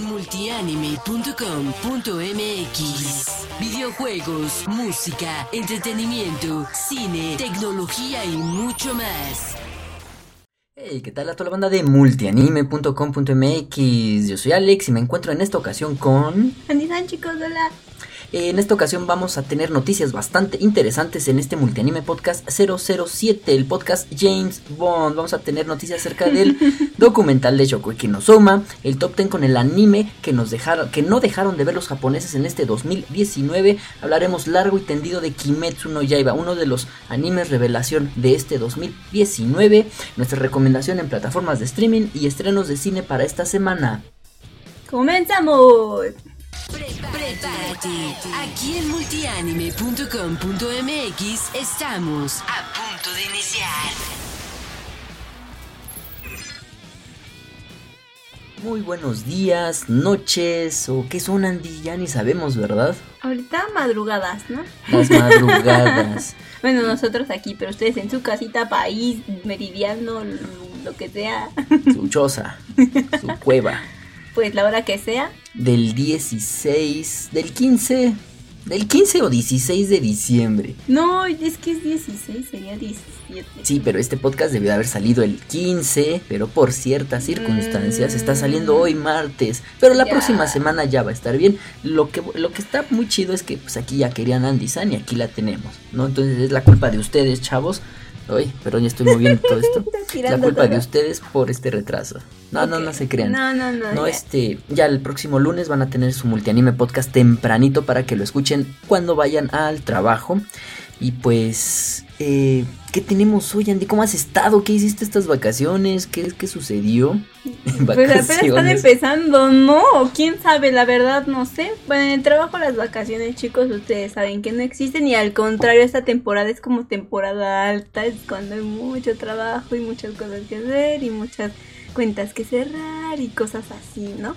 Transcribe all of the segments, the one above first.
multianime.com.mx. Videojuegos, música, entretenimiento, cine, tecnología y mucho más. Hey, ¿qué tal a toda la banda de multianime.com.mx? Yo soy Alex y me encuentro en esta ocasión con... Andy chicos, hola. En esta ocasión vamos a tener noticias bastante interesantes en este Multianime Podcast 007, el podcast James Bond. Vamos a tener noticias acerca del documental de Shokugeki no Soma, el top 10 con el anime que nos dejaron que no dejaron de ver los japoneses en este 2019. Hablaremos largo y tendido de Kimetsu no Yaiba, uno de los animes revelación de este 2019. Nuestra recomendación en plataformas de streaming y estrenos de cine para esta semana. ¡Comenzamos! Prepárate. Aquí en multianime.com.mx estamos a punto de iniciar. Muy buenos días, noches o qué son Andy, ya ni sabemos, ¿verdad? Ahorita madrugadas, ¿no? Las madrugadas. bueno, nosotros aquí, pero ustedes en su casita, país, meridiano, lo que sea. Su choza, su cueva pues la hora que sea. Del 16, del 15, del 15 o 16 de diciembre. No, es que es 16, sería 17. Sí, pero este podcast debió haber salido el 15, pero por ciertas circunstancias está saliendo hoy martes. Pero la próxima semana ya va a estar bien. Lo que, lo que está muy chido es que pues aquí ya querían Andy San y aquí la tenemos, ¿no? Entonces es la culpa de ustedes, chavos. Uy, pero ya estoy moviendo todo esto. la culpa de ustedes por este retraso. No, no, no se crean. No, no, no. No, este, ya el próximo lunes van a tener su multianime podcast tempranito para que lo escuchen cuando vayan al trabajo. Y pues, eh, ¿qué tenemos hoy, Andy? ¿Cómo has estado? ¿Qué hiciste estas vacaciones? ¿Qué, qué sucedió? Pues apenas están empezando, ¿no? ¿Quién sabe? La verdad, no sé. Bueno, en el trabajo las vacaciones, chicos, ustedes saben que no existen. Y al contrario, esta temporada es como temporada alta. Es cuando hay mucho trabajo y muchas cosas que hacer y muchas cuentas que cerrar y cosas así, ¿no?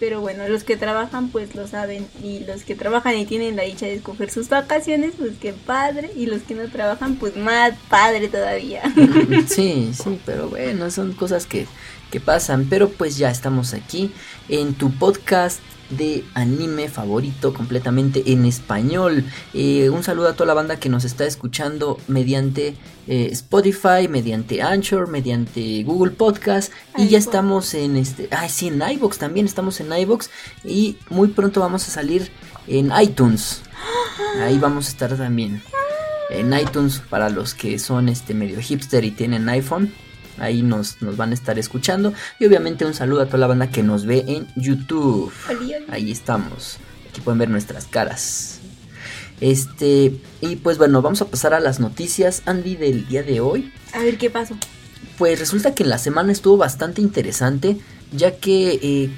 Pero bueno, los que trabajan pues lo saben y los que trabajan y tienen la dicha de escoger sus vacaciones, pues qué padre. Y los que no trabajan pues más padre todavía. Sí, sí, pero bueno, son cosas que, que pasan. Pero pues ya estamos aquí en tu podcast de anime favorito completamente en español. Eh, un saludo a toda la banda que nos está escuchando mediante eh, Spotify, mediante Anchor, mediante Google Podcast. Y ya estamos en este. Ay, sí, en iBox también estamos en iBox. Y muy pronto vamos a salir en iTunes. Ahí vamos a estar también. En iTunes para los que son este medio hipster y tienen iPhone Ahí nos, nos van a estar escuchando. Y obviamente un saludo a toda la banda que nos ve en YouTube. Ahí estamos. Aquí pueden ver nuestras caras. Este, y pues bueno, vamos a pasar a las noticias, Andy, del día de hoy. A ver qué pasó. Pues resulta que en la semana estuvo bastante interesante, ya que eh,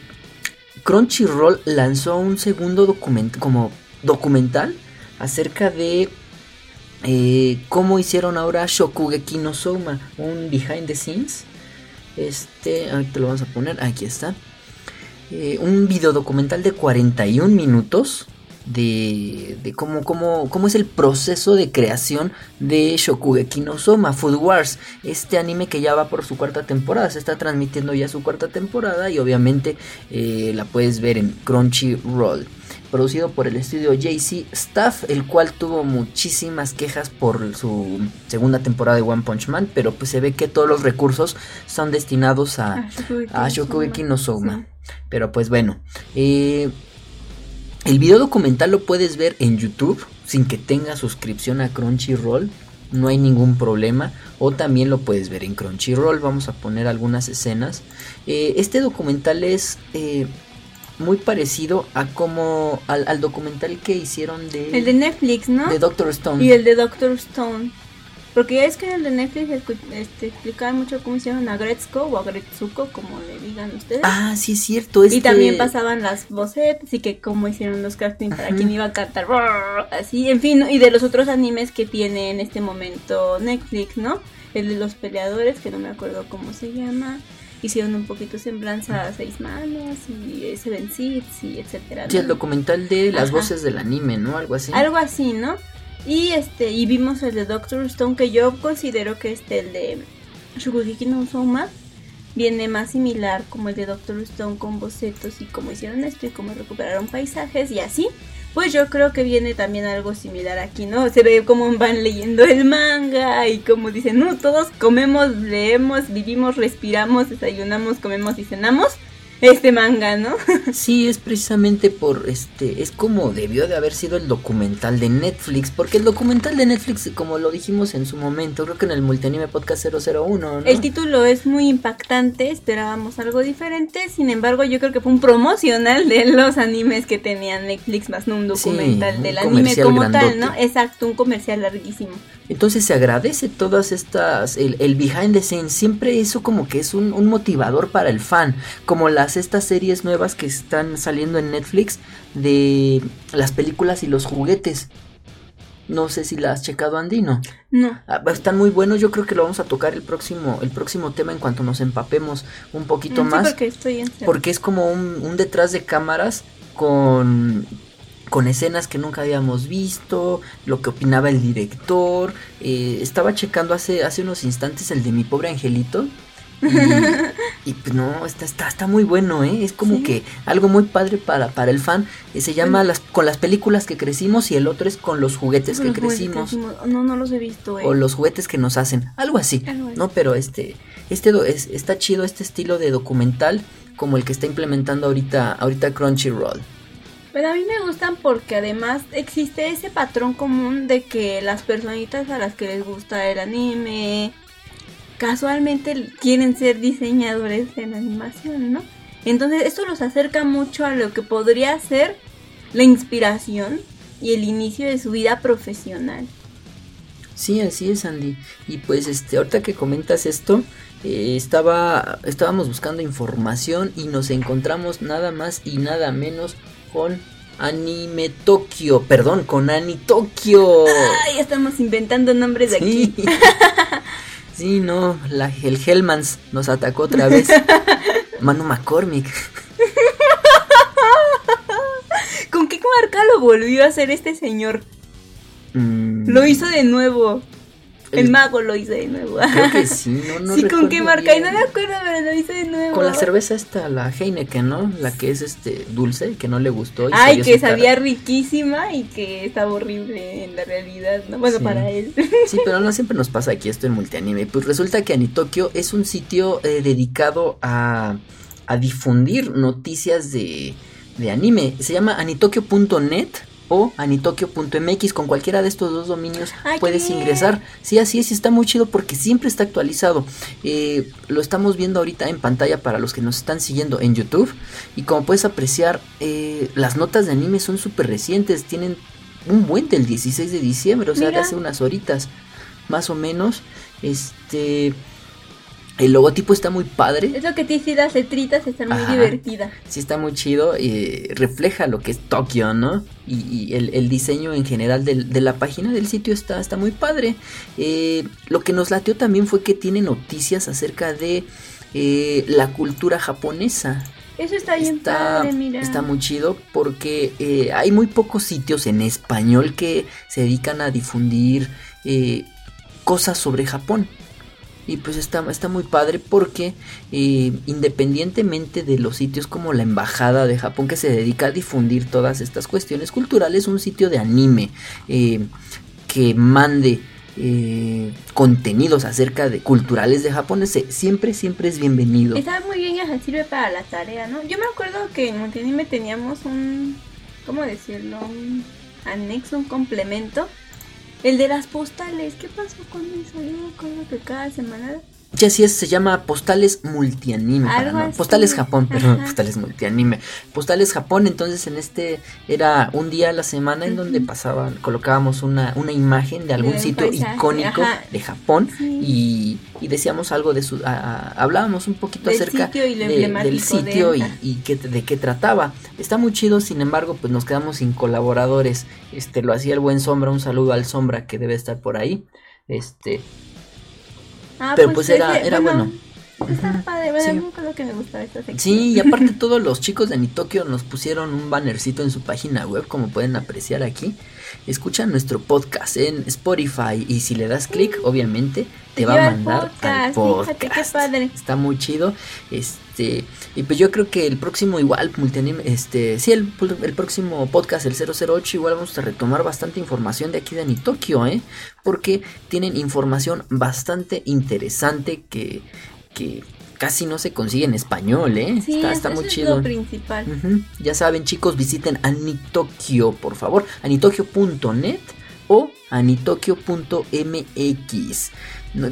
Crunchyroll lanzó un segundo documento, como documental acerca de eh, cómo hicieron ahora Shokugeki no Soma, un behind the scenes. Este, ahorita lo vamos a poner, aquí está. Eh, un video documental de 41 minutos de, cómo, es el proceso de creación de Shokugeki no Soma, Food Wars, este anime que ya va por su cuarta temporada, se está transmitiendo ya su cuarta temporada y obviamente eh, la puedes ver en Crunchyroll producido por el estudio JC Staff, el cual tuvo muchísimas quejas por su segunda temporada de One Punch Man, pero pues se ve que todos los recursos son destinados a, a Shokugeki no Soma. Pero pues bueno, eh, el video documental lo puedes ver en YouTube sin que tenga suscripción a Crunchyroll. No hay ningún problema. O también lo puedes ver en Crunchyroll. Vamos a poner algunas escenas. Eh, este documental es eh, muy parecido a como al, documental que hicieron de el de Netflix, ¿no? De Doctor Stone. Y el de Doctor Stone. Porque ya es que en el de Netflix este, explicaban mucho cómo hicieron a Gretzko o a Gretsuko, como le digan ustedes. Ah, sí es cierto. Y también pasaban las voces y que cómo hicieron los castings para quien iba a cantar. Así, en fin, y de los otros animes que tiene en este momento Netflix, ¿no? El de los peleadores, que no me acuerdo cómo se llama hicieron un poquito semblanza a seis manos y Seven Seeds y etcétera. Sí, el documental de las voces del anime, ¿no? Algo así. Algo así, ¿no? Y este, y vimos el de Doctor Stone, que yo considero que este, el de Shukugeki no Soma, viene más similar como el de Doctor Stone con bocetos y cómo hicieron esto y cómo recuperaron paisajes y así. Pues yo creo que viene también algo similar aquí, ¿no? Se ve cómo van leyendo el manga y como dicen, no, todos comemos, leemos, vivimos, respiramos, desayunamos, comemos y cenamos este manga, ¿no? sí, es precisamente por este, es como debió de haber sido el documental de Netflix, porque el documental de Netflix, como lo dijimos en su momento, creo que en el Multianime Podcast 001, ¿no? El título es muy impactante, esperábamos algo diferente, sin embargo, yo creo que fue un promocional de los animes que tenía Netflix, más no un documental del anime como tal, ¿no? Exacto, un comercial larguísimo. Entonces se agradece todas estas, el, el behind the scenes, siempre eso como que es un, un motivador para el fan, como las estas series nuevas que están saliendo en Netflix de las películas y los juguetes. No sé si la has checado, Andino. No. Ah, están muy buenos. Yo creo que lo vamos a tocar el próximo, el próximo tema en cuanto nos empapemos un poquito mm, más. Porque, estoy porque es como un, detrás de cámaras con con escenas que nunca habíamos visto, lo que opinaba el director. Eh, estaba checando hace, hace unos instantes el de mi pobre angelito. Y, pues no, está, está, está muy bueno, ¿eh? Es como que algo muy padre para, para el fan. Eh, se llama las, con las películas que crecimos y el otro es con los juguetes que crecimos. No, no los he visto, ¿eh? O los juguetes que nos hacen. Algo así. No, pero este, este es, está chido este estilo de documental como el que está implementando ahorita, ahorita Crunchyroll. Pero a mí me gustan porque además existe ese patrón común de que las personitas a las que les gusta el anime, casualmente quieren ser diseñadores en animación, ¿no? Entonces esto los acerca mucho a lo que podría ser la inspiración y el inicio de su vida profesional. Sí, así es, Andy. Y pues este, ahorita que comentas esto, eh, estaba, estábamos buscando información y nos encontramos nada más y nada menos con Anime Tokio, perdón, con Ani Tokio. Ay, estamos inventando nombres de aquí. Sí, no, la, el Hellmans nos atacó otra vez. Mano McCormick. ¿Con qué marca lo volvió a hacer este señor? Mm. Lo hizo de nuevo. El, mago lo hizo de nuevo. Creo que sí, no, no Sí, ¿con qué marca? Y no me acuerdo, pero lo hizo de nuevo. Con la cerveza esta, la Heineken, ¿no? La que es este dulce, que no le gustó. Y Ay, que sabía riquísima y que estaba horrible en la realidad, ¿no? Bueno, para él. Sí, pero no siempre nos pasa aquí esto en multianime. Pues resulta que Anitokyo es un sitio eh, dedicado a, a difundir noticias de, de anime. Se llama anitokyo.net o anitokyo.mx con cualquiera de estos dos dominios puedes ingresar. Sí, así es, está muy chido porque siempre está actualizado. Eh, lo estamos viendo ahorita en pantalla para los que nos están siguiendo en YouTube. Y como puedes apreciar, eh, las notas de anime son súper recientes, tienen un buen del 16 de diciembre, o sea, de hace unas horitas más o menos. Este el logotipo está muy padre. Es lo que te dice, las letritas están muy divertidas. Sí, está muy chido. y refleja lo que es Tokio, ¿no? Y, el, diseño en general de la página del sitio está, está muy padre. Eh, lo que nos lateó también fue que tiene noticias acerca de eh, la cultura japonesa. Eso está bien está, padre, mira. Está muy chido porque eh, hay muy pocos sitios en español que se dedican a difundir cosas sobre Japón. Y pues está, está muy padre porque eh, independientemente de los sitios como la Embajada de Japón que se dedica a difundir todas estas cuestiones culturales, un sitio de anime eh, que mande eh, contenidos acerca de culturales de Japón siempre siempre es bienvenido. Está muy bien ya sirve para la tarea no yo me acuerdo que en Multianime teníamos un cómo decirlo un anexo un complemento el de las postales, ¿qué pasó con eso? Yo me acuerdo que cada semana ya así es, se llama Postales Multianime. Postales Japón, perdón, Postales Multianime. Postales Japón, entonces en este era un día a la semana en donde pasaban, colocábamos una, una imagen de algún sitio icónico de Japón y, decíamos algo de su, hablábamos un poquito acerca del sitio y, y que, de qué trataba. Está muy chido, sin embargo, pues nos quedamos sin colaboradores. Este lo hacía el buen Sombra, un saludo al Sombra que debe estar por ahí. Este, Ah, pero pues, pues era, era bueno. Está padre, bueno, sí. lo que me gusta esta sección. Sí, y aparte todos los chicos de Anitokio nos pusieron un bannercito en su página web, como pueden apreciar aquí. Escuchan nuestro podcast en Spotify y si le das clic, obviamente te va a mandar al podcast. qué padre. Está muy chido. Este, y pues yo creo que el próximo igual multianime, este, sí, el, el, próximo podcast el 008 igual vamos a retomar bastante información de aquí de Anitokio, ¿eh? Porque tienen información bastante interesante que que casi no se consigue en español, ¿eh? está, está muy chido. Lo principal. Ya saben, chicos, visiten Anitokyo, por favor. Anitokyo.net o anitokyo.mx.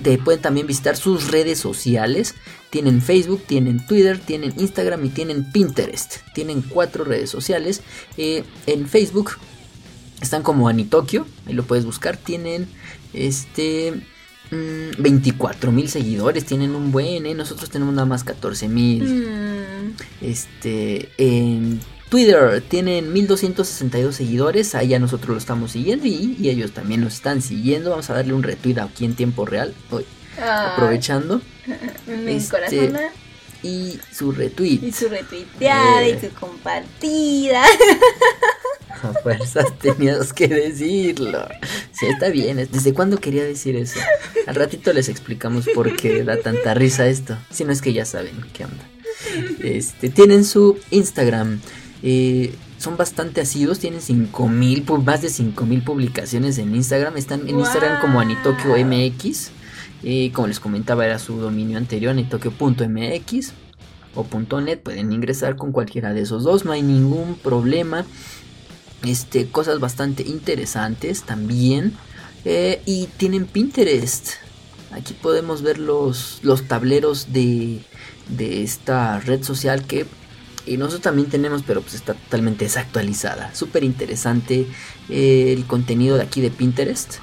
Te pueden también visitar sus redes sociales. Tienen Facebook, tienen Twitter, tienen Instagram y tienen Pinterest. Tienen cuatro redes sociales. Eh, en Facebook están como Anitokyo, ahí lo puedes buscar. Tienen este 24 mm, mil seguidores, tienen un buen, ¿eh? Nosotros tenemos nada más 14 mil. Mm. Este, en Twitter tienen 1262 seguidores, ahí ya nosotros lo estamos siguiendo y, ellos también nos están siguiendo. Vamos a darle un retweet aquí en tiempo real, hoy, aprovechando. Este, y su retweet. Y su retuiteada y su compartida. A fuerzas tenías que decirlo. Sí, está bien. ¿Desde cuándo quería decir eso? Al ratito les explicamos por qué da tanta risa esto. Si no es que ya saben qué onda. Este, tienen su Instagram. Eh, son bastante asiduos, tienen 5000, más de 5000 publicaciones en Instagram. Están en Instagram como Anitokyo MX. Eh, como les comentaba, era su dominio anterior, anitokyo.mx o .net. Pueden ingresar con cualquiera de esos dos, no hay ningún problema este, cosas bastante interesantes también. Eh, y tienen Pinterest. Aquí podemos ver los, los tableros de, de esta red social que y nosotros también tenemos, pero pues está totalmente desactualizada. Súper interesante eh, el contenido de aquí de Pinterest.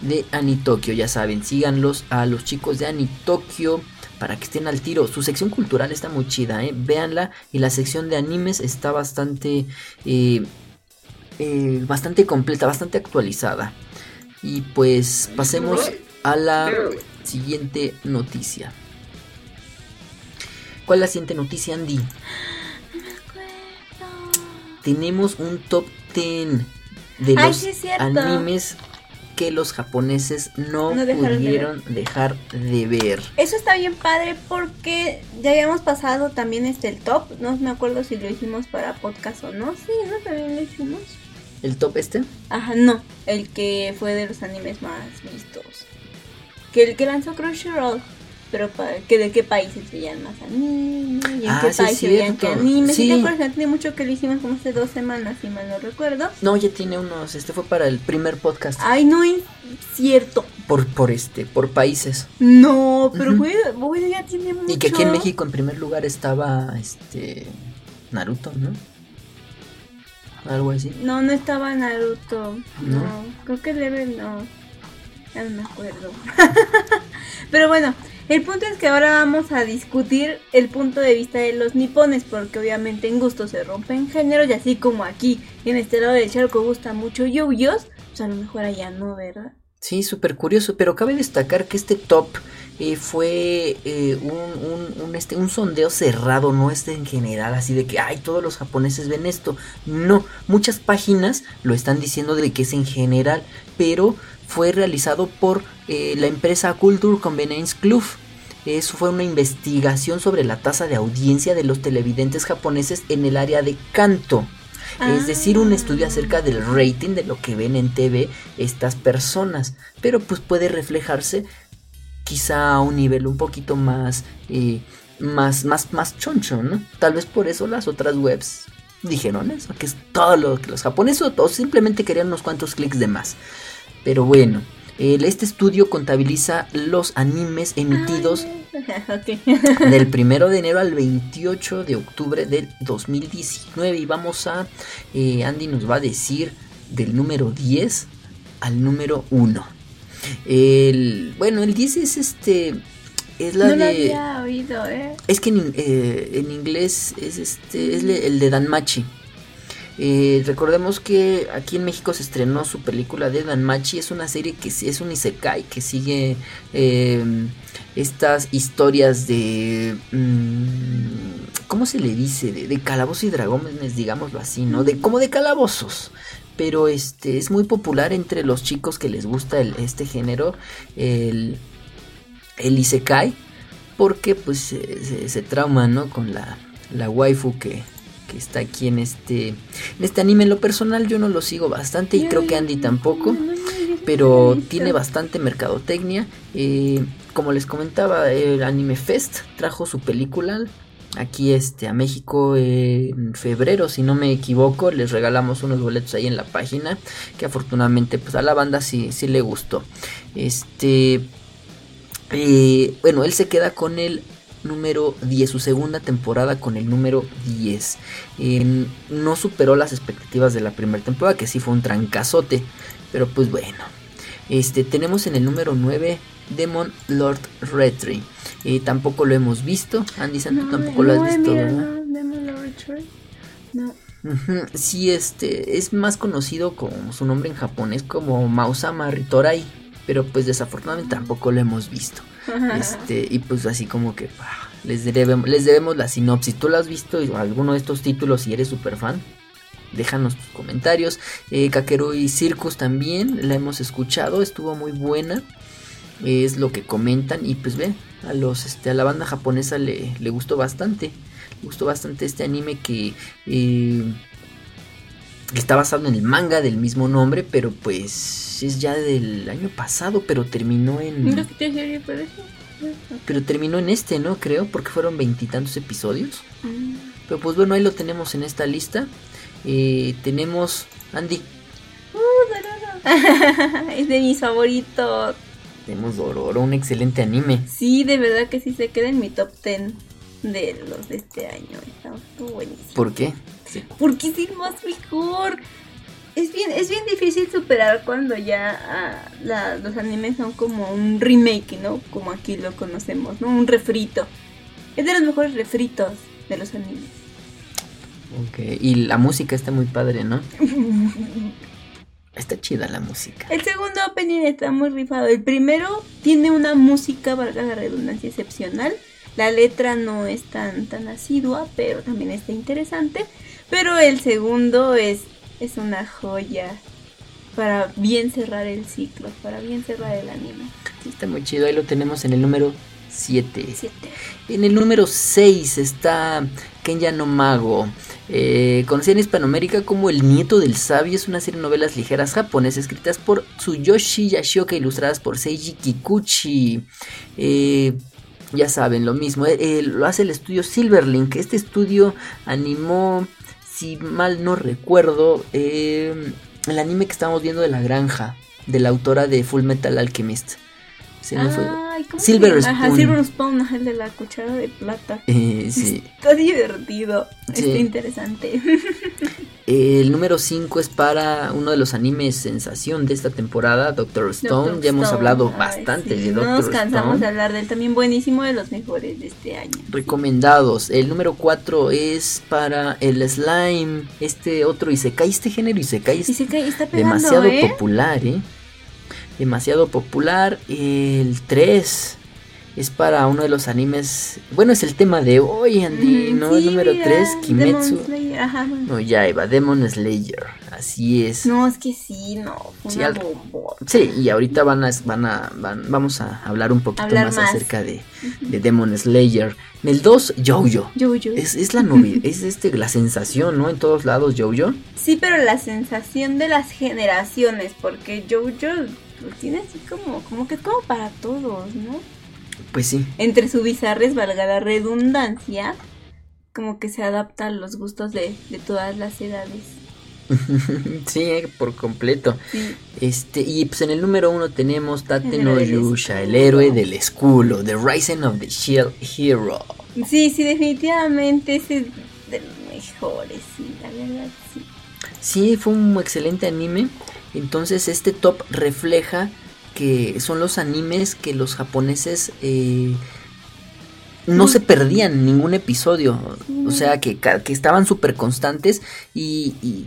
De Anitokyo, ya saben, síganlos a los chicos de Anitokyo para que estén al tiro. Su sección cultural está muy chida, ¿eh? véanla. Y la sección de animes está bastante eh, eh, bastante completa, bastante actualizada. Y pues pasemos a la siguiente noticia. ¿Cuál es la siguiente noticia, Andy? Tenemos un top 10 de los animes que los japoneses no, pudieron dejar de ver. Eso está bien padre porque ya habíamos pasado también este el top. No me acuerdo si lo hicimos para podcast o no. Sí, no, también lo hicimos. ¿El top este? Ajá, no. El que fue de los animes más vistos. Que el que lanzó Crunchyroll. Pero que de qué países veían más anime y en ah, qué países veían qué anime. Sí. ¿Sí te Tiene mucho que lo hicimos como hace dos semanas, si mal no recuerdo. No, ya tiene unos. Este fue para el primer podcast. Ay, no es cierto. Por, por este, por países. No, pero bueno, ya tiene mucho. Y que aquí en México en primer lugar estaba este Naruto, ¿no? algo así. No, no estaba Naruto. No, creo que Level no. Ya no me acuerdo. Pero bueno, el punto es que ahora vamos a discutir el punto de vista de los nipones, porque obviamente en gusto se rompen géneros, y así como aquí en este lado del charco gusta mucho Yu-Gi-Oh, pues a lo mejor allá no, ¿verdad? Sí, súper curioso, pero cabe destacar que este top eh, fue eh, un, un, este, un sondeo cerrado, no es en general así de que, ay, todos los japoneses ven esto. No, muchas páginas lo están diciendo de que es en general, pero fue realizado por eh, la empresa Culture Convenience Club. Eso fue una investigación sobre la tasa de audiencia de los televidentes japoneses en el área de Kanto. Es decir, un estudio acerca del rating de lo que ven en TV estas personas. Pero pues puede reflejarse quizá a un nivel un poquito más, eh, más, más, más choncho, ¿no? Tal vez por eso las otras webs dijeron eso, que es todo lo que los japoneses o simplemente querían unos cuantos clics de más. Pero bueno, este estudio contabiliza los animes emitidos del primero de enero al 28 de octubre del 2019 y vamos a, eh, Andy nos va a decir del número 10 al número 1. El, bueno, el 10 es este. Es la no de. había oído, ¿eh? Es que en, eh, en inglés es este. Es el de Danmachi. Eh, recordemos que aquí en México se estrenó su película de Danmachi, es una serie que es un isekai que sigue em, estas historias de... Mm, ¿Cómo se le dice? De, de calabozos y dragones, digámoslo así, ¿no? De, como de calabozos pero este es muy popular entre los chicos que les gusta este género el, el isekai porque pues se, se, trauma no con la, la waifu que, que, está aquí en este en este anime. En lo personal yo no lo sigo bastante y creo que Andy tampoco pero tiene bastante mercadotecnia. Eh, como les comentaba el anime fest trajo su película aquí este a México en febrero si no me equivoco. Les regalamos unos boletos ahí en la página que afortunadamente pues a la banda sí, sí le gustó. Este eh, bueno él se queda con el número 10 su segunda temporada con el número 10 no superó las expectativas de la primera temporada que sí fue un trancazote pero pues bueno este tenemos en el número 9 Demon Lord Retry y tampoco lo hemos visto. Andy Santo tampoco lo has visto, no. Sí, este es más conocido como su nombre en japonés como Mausama Ritorai, pero pues desafortunadamente tampoco lo hemos visto. Este, y pues así como que les debemos, les debemos la sinopsis. ¿Tú lo has visto alguno de estos títulos si eres super fan? Déjanos tus comentarios. Eh, y Circus también la hemos escuchado, estuvo muy buena. Es lo que comentan y pues ve, a los este a la banda japonesa le, le gustó bastante le gustó bastante este anime que eh, está basado en el manga del mismo nombre pero pues es ya del año pasado pero terminó en pero terminó en este no creo porque fueron veintitantos episodios mm. pero pues bueno ahí lo tenemos en esta lista eh, tenemos Andy uh, es de mis favoritos tenemos Dororo, un excelente anime. Sí, de verdad que sí se queda en mi top 10 de los de este año. Está buenísimo. ¿Por qué? Porque es el más mejor. Es bien, es bien difícil superar cuando ya ah, los animes son como un remake, ¿no? Como aquí lo conocemos, ¿no? Un refrito. Es de los mejores refritos de los animes. Ok, y la música está muy padre, ¿no? Está chida la música. El segundo opening está muy rifado. El primero tiene una música, valga la redundancia, excepcional. La letra no es tan, tan asidua, pero también está interesante. Pero el segundo es, es una joya para bien cerrar el ciclo, para bien cerrar el anime. Sí, está muy chido. Ahí lo tenemos en el número 7. En el número 6 está Kenya no Mago. Eh, conocida en Hispanoamérica como El Nieto del Sabio, es una serie de novelas ligeras japonesas escritas por Tsuyoshi Yashioka, ilustradas por Seiji Kikuchi. Eh, ya saben, lo mismo, eh, lo hace el estudio Silverlink. Este estudio animó, si mal no recuerdo, el anime que estamos viendo de la granja, de la autora de Full Metal Alchemist. Se me fue. Silver Spoon. Ajá, Silver Spoon, el de la cuchara de plata. Eh, sí. Está divertido. Está interesante. El número 5 es para uno de los animes sensación de esta temporada, Doctor Stone. ya hemos hablado bastante de Doctor Stone. No nos cansamos de hablar de él, también buenísimo de los mejores de este año. Recomendados. El número 4 es para el slime, este otro Isekai, este género Isekai, Isekai está pegando, demasiado ¿eh? popular, ¿eh? Demasiado popular. El 3 es para uno de los animes. Bueno, es el tema de hoy, Andy, ¿no? el número 3, Kimetsu. No, ya iba, Demon Slayer. Así es. No, es que sí, no. Sí, sí, y ahorita van a, van a, vamos a hablar un poquito más, acerca de, de, Demon Slayer. En el 2, Jojo. Jojo. Es, es la novedad, es este, la sensación, ¿no? En todos lados, Jojo. Sí, pero la sensación de las generaciones, porque Jojo pues, tiene así como, como que es como para todos, ¿no? Pues sí. Entre su bizarres, valga la redundancia, como que se adapta a los gustos de, todas las edades. sí, eh, por completo. Este, y pues en el número uno tenemos Tate no Yusha, el héroe del escudo, The Rising of the Shield Hero. Sí, sí, definitivamente ese es de los mejores, sí, la verdad, sí. Sí, fue un excelente anime. Entonces este top refleja que son los animes que los japoneses eh, no se perdían ningún episodio. O sea, que, que estaban súper constantes y, y,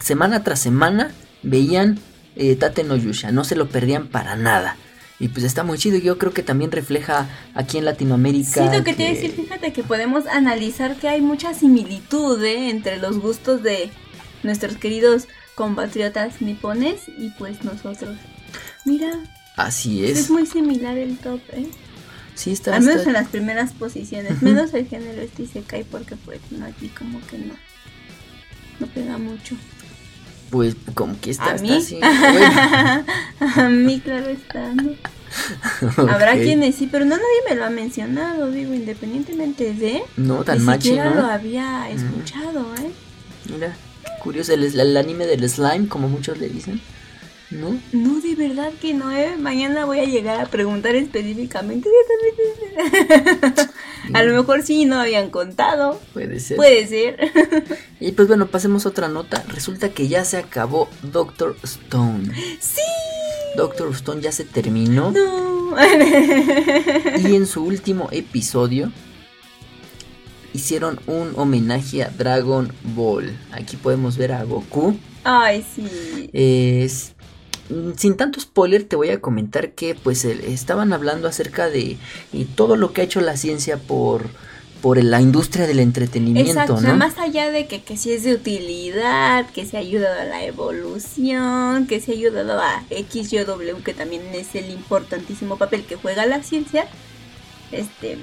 semana tras semana veían eh, Tate no Yusha. No se lo perdían para nada. Y pues está muy chido. Yo creo que también refleja aquí en Latinoamérica. Sí, lo que, te iba a decir, fíjate que podemos analizar que hay mucha similitud ¿eh? entre los gustos de nuestros queridos compatriotas nipones y pues nosotros. Mira. Así es. Es muy similar el top, ¿eh? Sí, está. Al menos en las primeras posiciones. Menos el género este se cae porque pues no aquí como que no. No pega mucho. Pues como que está, ¿A mí? a mí, claro está, ¿no? Habrá quienes sí, pero no nadie me lo ha mencionado, digo, independientemente de... No, tan machi, ¿no? lo había escuchado, ¿eh? Mira, curioso, el, el, anime del slime, como muchos le dicen. ¿No? No, de verdad que no, ¿eh? Mañana voy a llegar a preguntar específicamente. a lo mejor sí no habían contado. Puede ser. Puede ser. y pues bueno, pasemos a otra nota. Resulta que ya se acabó Doctor Stone. ¡Sí! Doctor Stone ya se terminó. No. y en su último episodio hicieron un homenaje a Dragon Ball. Aquí podemos ver a Goku. Ay, sí. Es sin tanto spoiler te voy a comentar que pues estaban hablando acerca de todo lo que ha hecho la ciencia por por la industria del entretenimiento, Exacto, ¿no? más allá de que, que si es de utilidad, que se ha ayudado a la evolución, que se ha ayudado a XYW, que también es el importantísimo papel que juega la ciencia, este,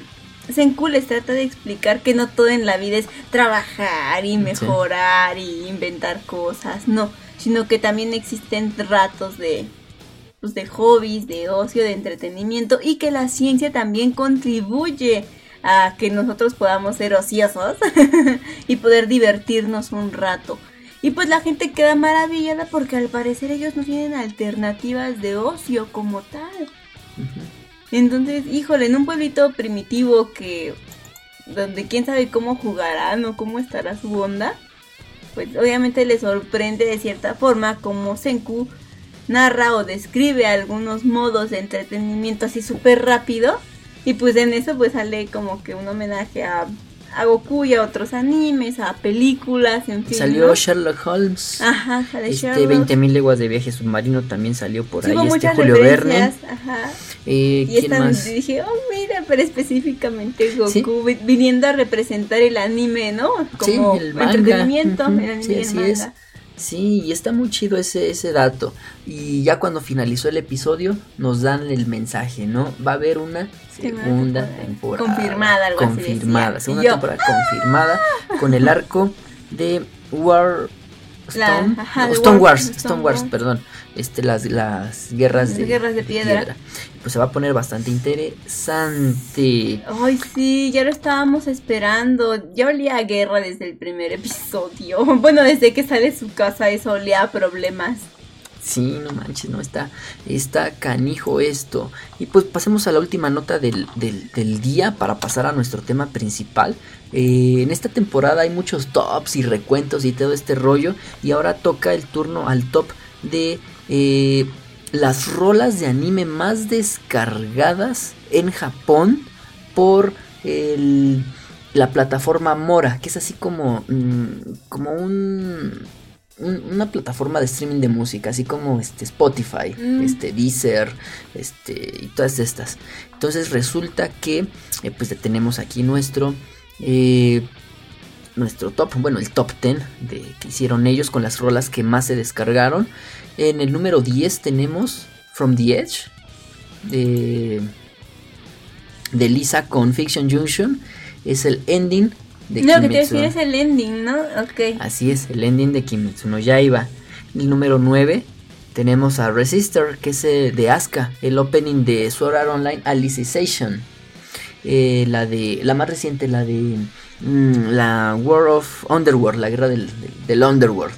Senku les trata de explicar que no todo en la vida es trabajar y mejorar y inventar cosas, no sino que también existen ratos de, pues, de hobbies, de ocio, de entretenimiento y que la ciencia también contribuye a que nosotros podamos ser ociosos y poder divertirnos un rato. Y pues la gente queda maravillada porque al parecer ellos no tienen alternativas de ocio como tal. Entonces, híjole, en un pueblito primitivo que donde quién sabe cómo jugarán o cómo estará su onda, pues obviamente le sorprende de cierta forma como Senku narra o describe algunos modos de entretenimiento así súper rápido. Y pues en eso pues sale como que un homenaje a a Goku y a otros animes, a películas, en fin. Salió Sherlock Holmes. Ajá, sale este, 20.000 leguas de viaje submarino también salió por ahí. Este Julio Verne. Ajá. Eh, y esta más? dije, oh, mira, pero específicamente Goku viniendo a representar el anime, ¿no? Como sí, el entretenimiento, el anime sí, así es. Sí, y está muy chido ese, ese dato. Y ya cuando finalizó el episodio, nos dan el mensaje, ¿no? Va a haber una segunda temporada. Confirmada, algo Confirmada, segunda temporada confirmada con el arco de War Stone, Stone Wars, Stone, Wars, perdón, este las las guerras de guerras de piedra. Pues se va a poner bastante interesante. Ay, sí, ya lo estábamos esperando. Ya olía a guerra desde el primer episodio. Bueno, desde que sale de su casa eso olía a problemas. Sí, no manches, no está, está canijo esto. Y pues pasemos a la última nota del, del, día para pasar a nuestro tema principal. Eh, en esta temporada hay muchos tops y recuentos y todo este rollo. Y ahora toca el turno al top de eh, las rolas de anime más descargadas en Japón por la plataforma Mora, que es así como, mm, como un una plataforma de streaming de música, así como este Spotify, mm. este Deezer, este y todas estas. Entonces resulta que eh, pues tenemos aquí nuestro eh, nuestro top, bueno, el top 10 de, que hicieron ellos con las rolas que más se descargaron. En el número 10 tenemos From the Edge de, de Lisa con Fiction Junction. Es el ending no, que te refieres el ending, ¿no? Ok. Así es, el ending de Kimetsu no Yaiba. El número 9 tenemos a Resistor, que es eh, de Asuka, el opening de Sword Art Online Alicization. Eh, la de la más reciente, la de la War of Underworld, la guerra del, del, Underworld.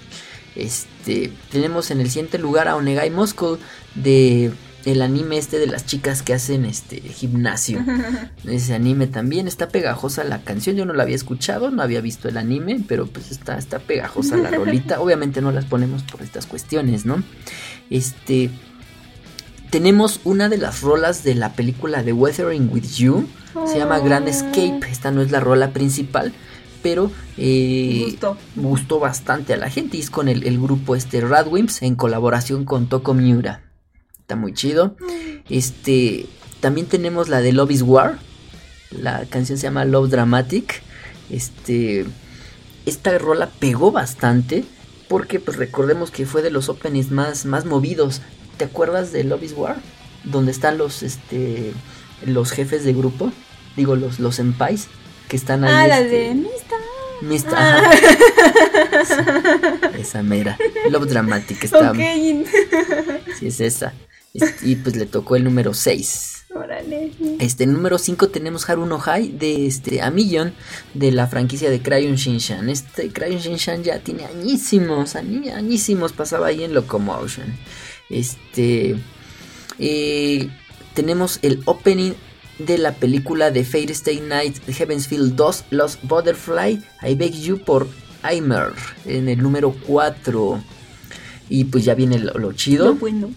Este, tenemos en el siguiente lugar a Onegai Moscow de el anime este de las chicas que hacen este gimnasio. Ese anime también está pegajosa la canción, yo no la había escuchado, no había visto el anime, pero pues está, está pegajosa la rolita. Obviamente no las ponemos por estas cuestiones, ¿no? Este tenemos una de las rolas de la película de Weathering with You Se llama Grand Escape. Esta no es la rola principal, pero eh, Gustó. gustó bastante a la gente. Y es con el, el grupo este Radwimps en colaboración con Toko Miura. Está muy chido. Este, también tenemos la de Love is War. La canción se llama Love Dramatic. Este, esta rola pegó bastante porque pues recordemos que fue de los openings más, más movidos. ¿Te acuerdas de Love is War? Donde están los este los jefes de grupo, digo los los senpais que están ahí Ah, la este, de Mista. Mista, Ah. Sí, esa mera. Love Dramatic está Ok. sí es esa. Y pues le tocó el número 6. Órale. Este número 5 tenemos Haruno High de este a Million de la franquicia de Crayon Shinshan. Este Crayon Shinshan ya tiene añísimos, añísimos, pasaba ahí en Locomotion. Este eh, tenemos el opening de la película de Fate Stay Night de Heaven's Field 2 Lost Butterfly I Beg You por Aimer en el número 4. Y pues ya viene lo, lo chido. Lo bueno.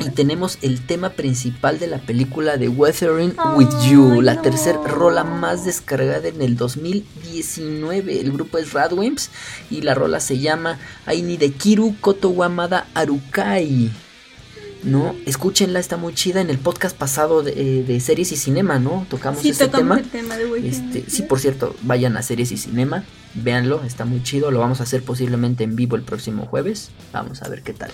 Y tenemos el tema principal de la película de Weathering with You, la no. tercera rola más descargada en el 2019. El grupo es Radwimps y la rola se llama Aini de Kiru Koto Wamada Arukai. ¿No? Escúchenla, está muy chida. En el podcast pasado de, eh, de series y cinema, ¿no? Tocamos Sí, ese tocamos tema. el tema de Weekend. Este, sí, por cierto, vayan a series y cinema, véanlo, está muy chido, lo vamos a hacer posiblemente en vivo el próximo jueves, vamos a ver qué tal.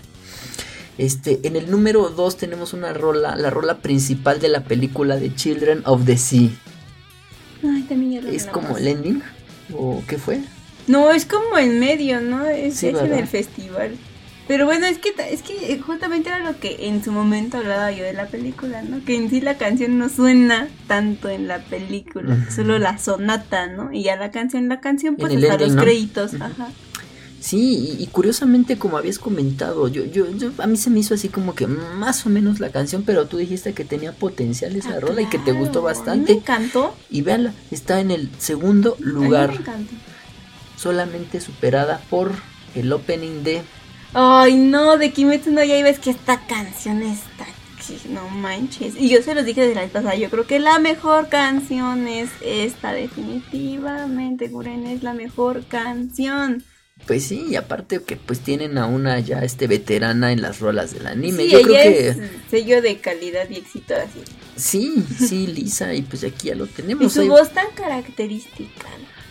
Este, en el número 2 tenemos una rola, la rola principal de la película de Children of the Sea. Ay, también ya lo ¿Es como el ending? ¿O qué fue? No, es como en medio, ¿no? Es, Sí, es en el festival. Pero bueno, es que es que justamente era lo que en su momento hablaba yo de la película, ¿no? Que en sí la canción no suena tanto en la película, solo la sonata, ¿no? Y ya la canción, la canción, pues hasta los ending, ¿no? créditos, ajá. Sí, y, y curiosamente como habías comentado, yo, yo, yo- a mí se me hizo así como que más o menos la canción, pero tú dijiste que tenía potencial esa Ah, rola y que te gustó bastante. Me encantó. Y véanla, está en el segundo a mí lugar. me encantó. solamente superada por el opening de Ay, no, de Kimetsu no Yaiba es que esta canción está que no manches. Y yo se los dije desde la vez pasada, yo creo que la mejor canción es esta, definitivamente, Guren, es la mejor canción. pues sí y aparte que pues tienen a una ya este veterana en las rolas del anime sí, yo ella creo que es sello de calidad y éxito así. sí sí Lisa y pues aquí ya lo Y tenemos su ahí. voz tan característica.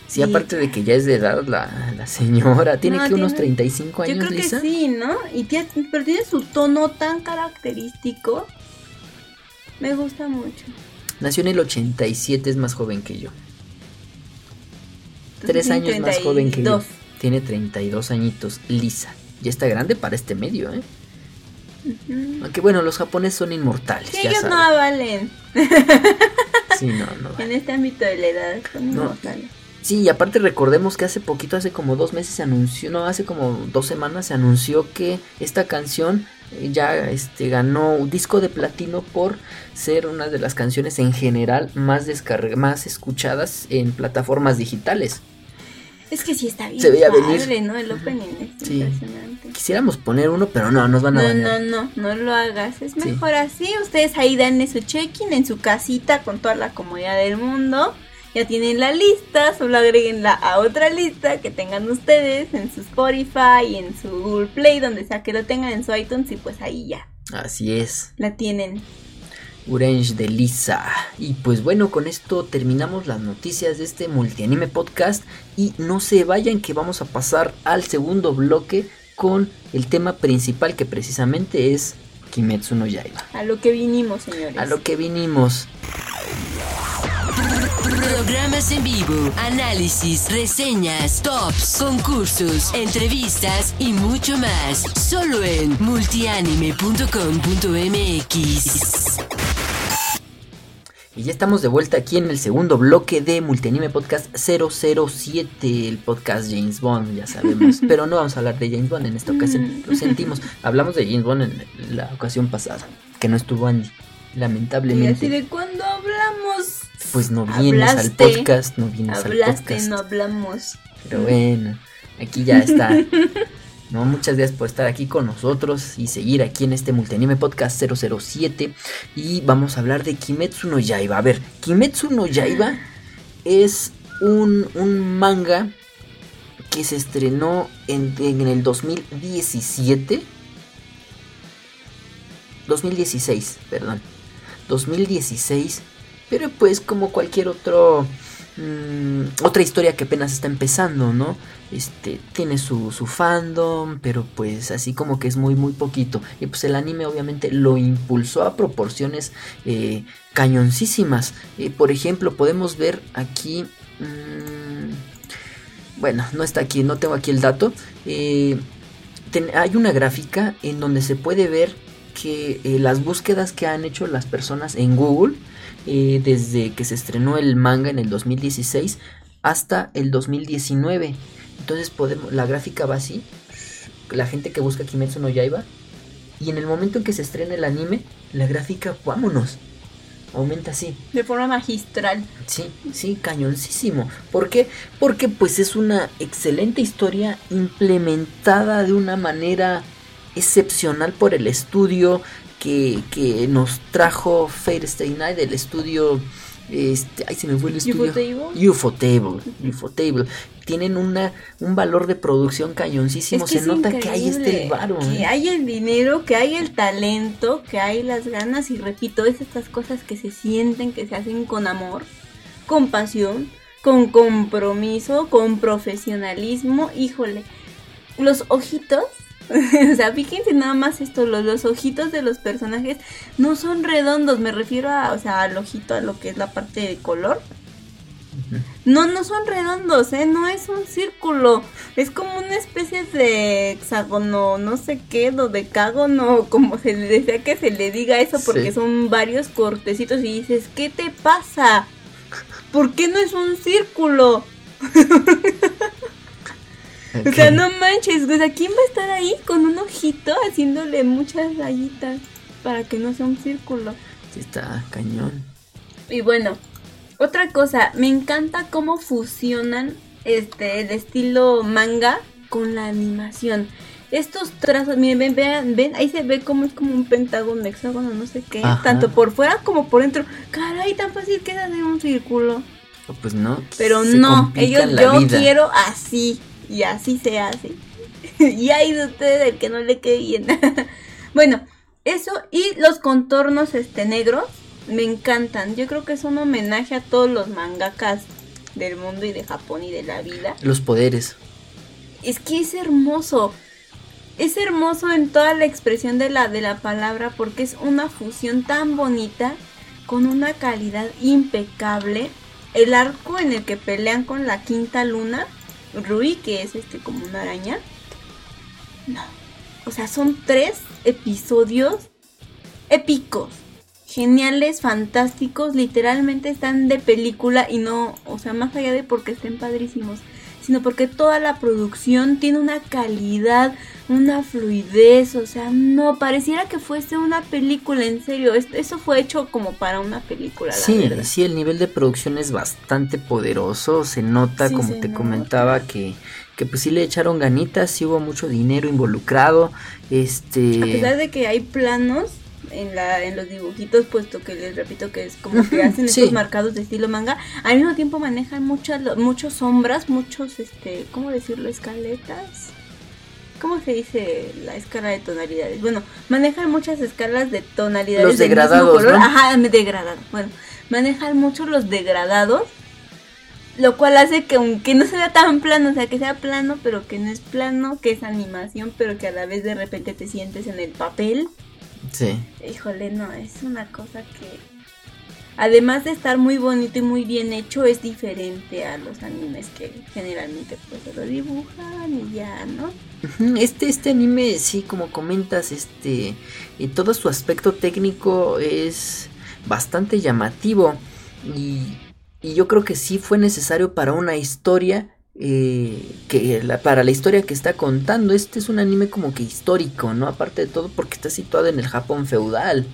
Sí aparte de que ya es de edad la, la señora tiene No, que unos tiene- 35 Yo años creo Lisa que sí, ¿no? Y tiene, pero tiene su tono tan característico. Me gusta mucho. nació en el 87 es más joven que yo tres años más joven que yo 32. tiene 32 añitos Lisa ya está grande para este medio eh aunque bueno los japoneses son inmortales Sí, ya ellos no saben valen. sí no no En este ámbito de la edad son No. inmortales. Sí, y aparte recordemos que hace poquito, hace como dos meses se anunció, no, hace como dos semanas se anunció que esta canción eh, ya este, ganó un disco de platino por ser una de las canciones en general más más escuchadas en plataformas digitales. Es que sí está bien. Se veía padre, venir. ¿no? El opening es Sí. impresionante. Quisiéramos poner uno, pero no, nos van a No, banear. no, no, no lo hagas. Es Sí. mejor así. Ustedes ahí dan su check-in en su casita con toda la comodidad del mundo. Ya tienen la lista, solo agreguenla a otra lista que tengan ustedes en su Spotify, en su Google Play, donde sea que lo tengan en su iTunes y pues ahí ya Así es. la tienen. Orange de Lisa. Y pues bueno, con esto terminamos las noticias de este multianime podcast. Y no se vayan que vamos a pasar al segundo bloque con el tema principal que precisamente es Kimetsu no Yaiba. A lo que vinimos, señores. A lo que vinimos. Programas en vivo, análisis, reseñas, tops, concursos, entrevistas y mucho más. Solo en multianime.com.mx. Y ya estamos de vuelta aquí en el segundo bloque de Multianime Podcast 007, el podcast James Bond, ya sabemos. Pero no vamos a hablar de James Bond en esta ocasión, lo sentimos. Hablamos de James Bond en la ocasión pasada, que no estuvo Andy, Y así lamentablemente. de cuando hablamos. Pues no vienes al podcast, no vienes al podcast. no hablamos. Pero bueno, aquí ya está. No, muchas gracias por estar aquí con nosotros y seguir aquí en este Multianime Podcast 007 y vamos a hablar de Kimetsu no Yaiba. A ver, Kimetsu no Yaiba es un, un manga que se estrenó en, en el 2017 2016, perdón. 2016. Pero pues como cualquier otro... Mm, otra historia que apenas está empezando, ¿no? Este, tiene su, su, fandom, pero pues así como que es muy, muy poquito. Y pues el anime obviamente lo impulsó a proporciones eh, cañoncísimas. Por ejemplo, podemos ver aquí... Mmm, bueno, no está aquí, no tengo aquí el dato. Eh, hay una gráfica en donde se puede ver que eh, las búsquedas que han hecho las personas en Google eh, desde que se estrenó el manga en el 2016 hasta el 2019. Entonces podemos, la gráfica va así, la gente que busca Kimetsu no Yaiba y en el momento en que se estrena el anime, la gráfica, vámonos, aumenta así. De forma magistral. Sí, sí, cañoncísimo. ¿Por qué? Porque pues es una excelente historia implementada de una manera excepcional por el estudio que, que nos trajo Fate Stay Night, el estudio... Este, ay, se me fue el estudio. Ufotable. Ufotable. Tienen una, un valor de producción cañoncísimo. se nota que hay este varo. Que ¿eh? hay el dinero, que hay el talento, que hay las ganas. Y repito, es estas cosas que se sienten, que se hacen con amor, con pasión, con compromiso, con profesionalismo. Híjole, los ojitos o sea, fíjense nada más esto, los, los, ojitos de los personajes no son redondos, me refiero a, o sea, al ojito, a lo que es la parte de color. No, no son redondos, ¿eh? No es un círculo. Es como una especie de hexágono, no sé qué, do decágono, como se le desea que se le diga eso, porque son varios cortecitos y dices, ¿qué te pasa? ¿Por qué no es un círculo? O sea, no manches, o sea, ¿quién va a estar ahí con un ojito haciéndole muchas rayitas para que no sea un círculo? Sí, está cañón. Y bueno, otra cosa, me encanta cómo fusionan este el estilo manga con la animación. Estos trazos, miren, ven, ven, ahí se ve como es como un pentágono, hexágono, no sé qué, tanto por fuera como por dentro. Caray, tan fácil que hacer un círculo. Pues no. Pero no, ellos yo quiero así. Y así se hace. y hay de ustedes el que no le quede bien. bueno, eso y los contornos este negros me encantan. Yo creo que es un homenaje a todos los mangakas del mundo y de Japón y de la vida. Los poderes. Es que es hermoso. Es hermoso en toda la expresión de la, de la palabra porque es una fusión tan bonita con una calidad impecable. El arco en el que pelean con la quinta luna Rui, que es este como una araña. No. O sea, son tres episodios épicos. Geniales, fantásticos, literalmente están de película y no, o sea, más allá de porque estén padrísimos, sino porque toda la producción tiene una calidad, una fluidez, o sea, no, pareciera que fuese una película, en serio, eso fue hecho como para una película. sí, sí, el nivel de producción es bastante poderoso, se nota, como te comentaba, que, que pues sí le echaron ganitas, sí hubo mucho dinero involucrado, este... A pesar de que hay planos en, la, en los dibujitos, puesto que les repito que es como que hacen estos marcados de estilo manga, al mismo tiempo manejan muchas, muchos sombras, muchos, este, ¿cómo decirlo? Escaletas ¿Cómo se dice la escala de tonalidades? Bueno, manejan muchas escalas de tonalidades. Los degradados, ¿no? Ajá, degradado. Bueno, manejan mucho los degradados, lo cual hace que aunque no sea tan plano, o sea, que sea plano, pero que no es plano, que es animación, pero que a la vez de repente te sientes en el papel. Sí. Híjole, no, es una cosa que además de estar muy bonito y muy bien hecho, es diferente a los animes que generalmente pues se lo dibujan y ya, ¿no? Este, este anime, sí, como comentas, este, y todo su aspecto técnico es bastante llamativo y, y yo creo que sí fue necesario para una historia eh, que para la historia que está contando. Este es un anime como que histórico, ¿no? Aparte de todo porque está situado en el Japón feudal.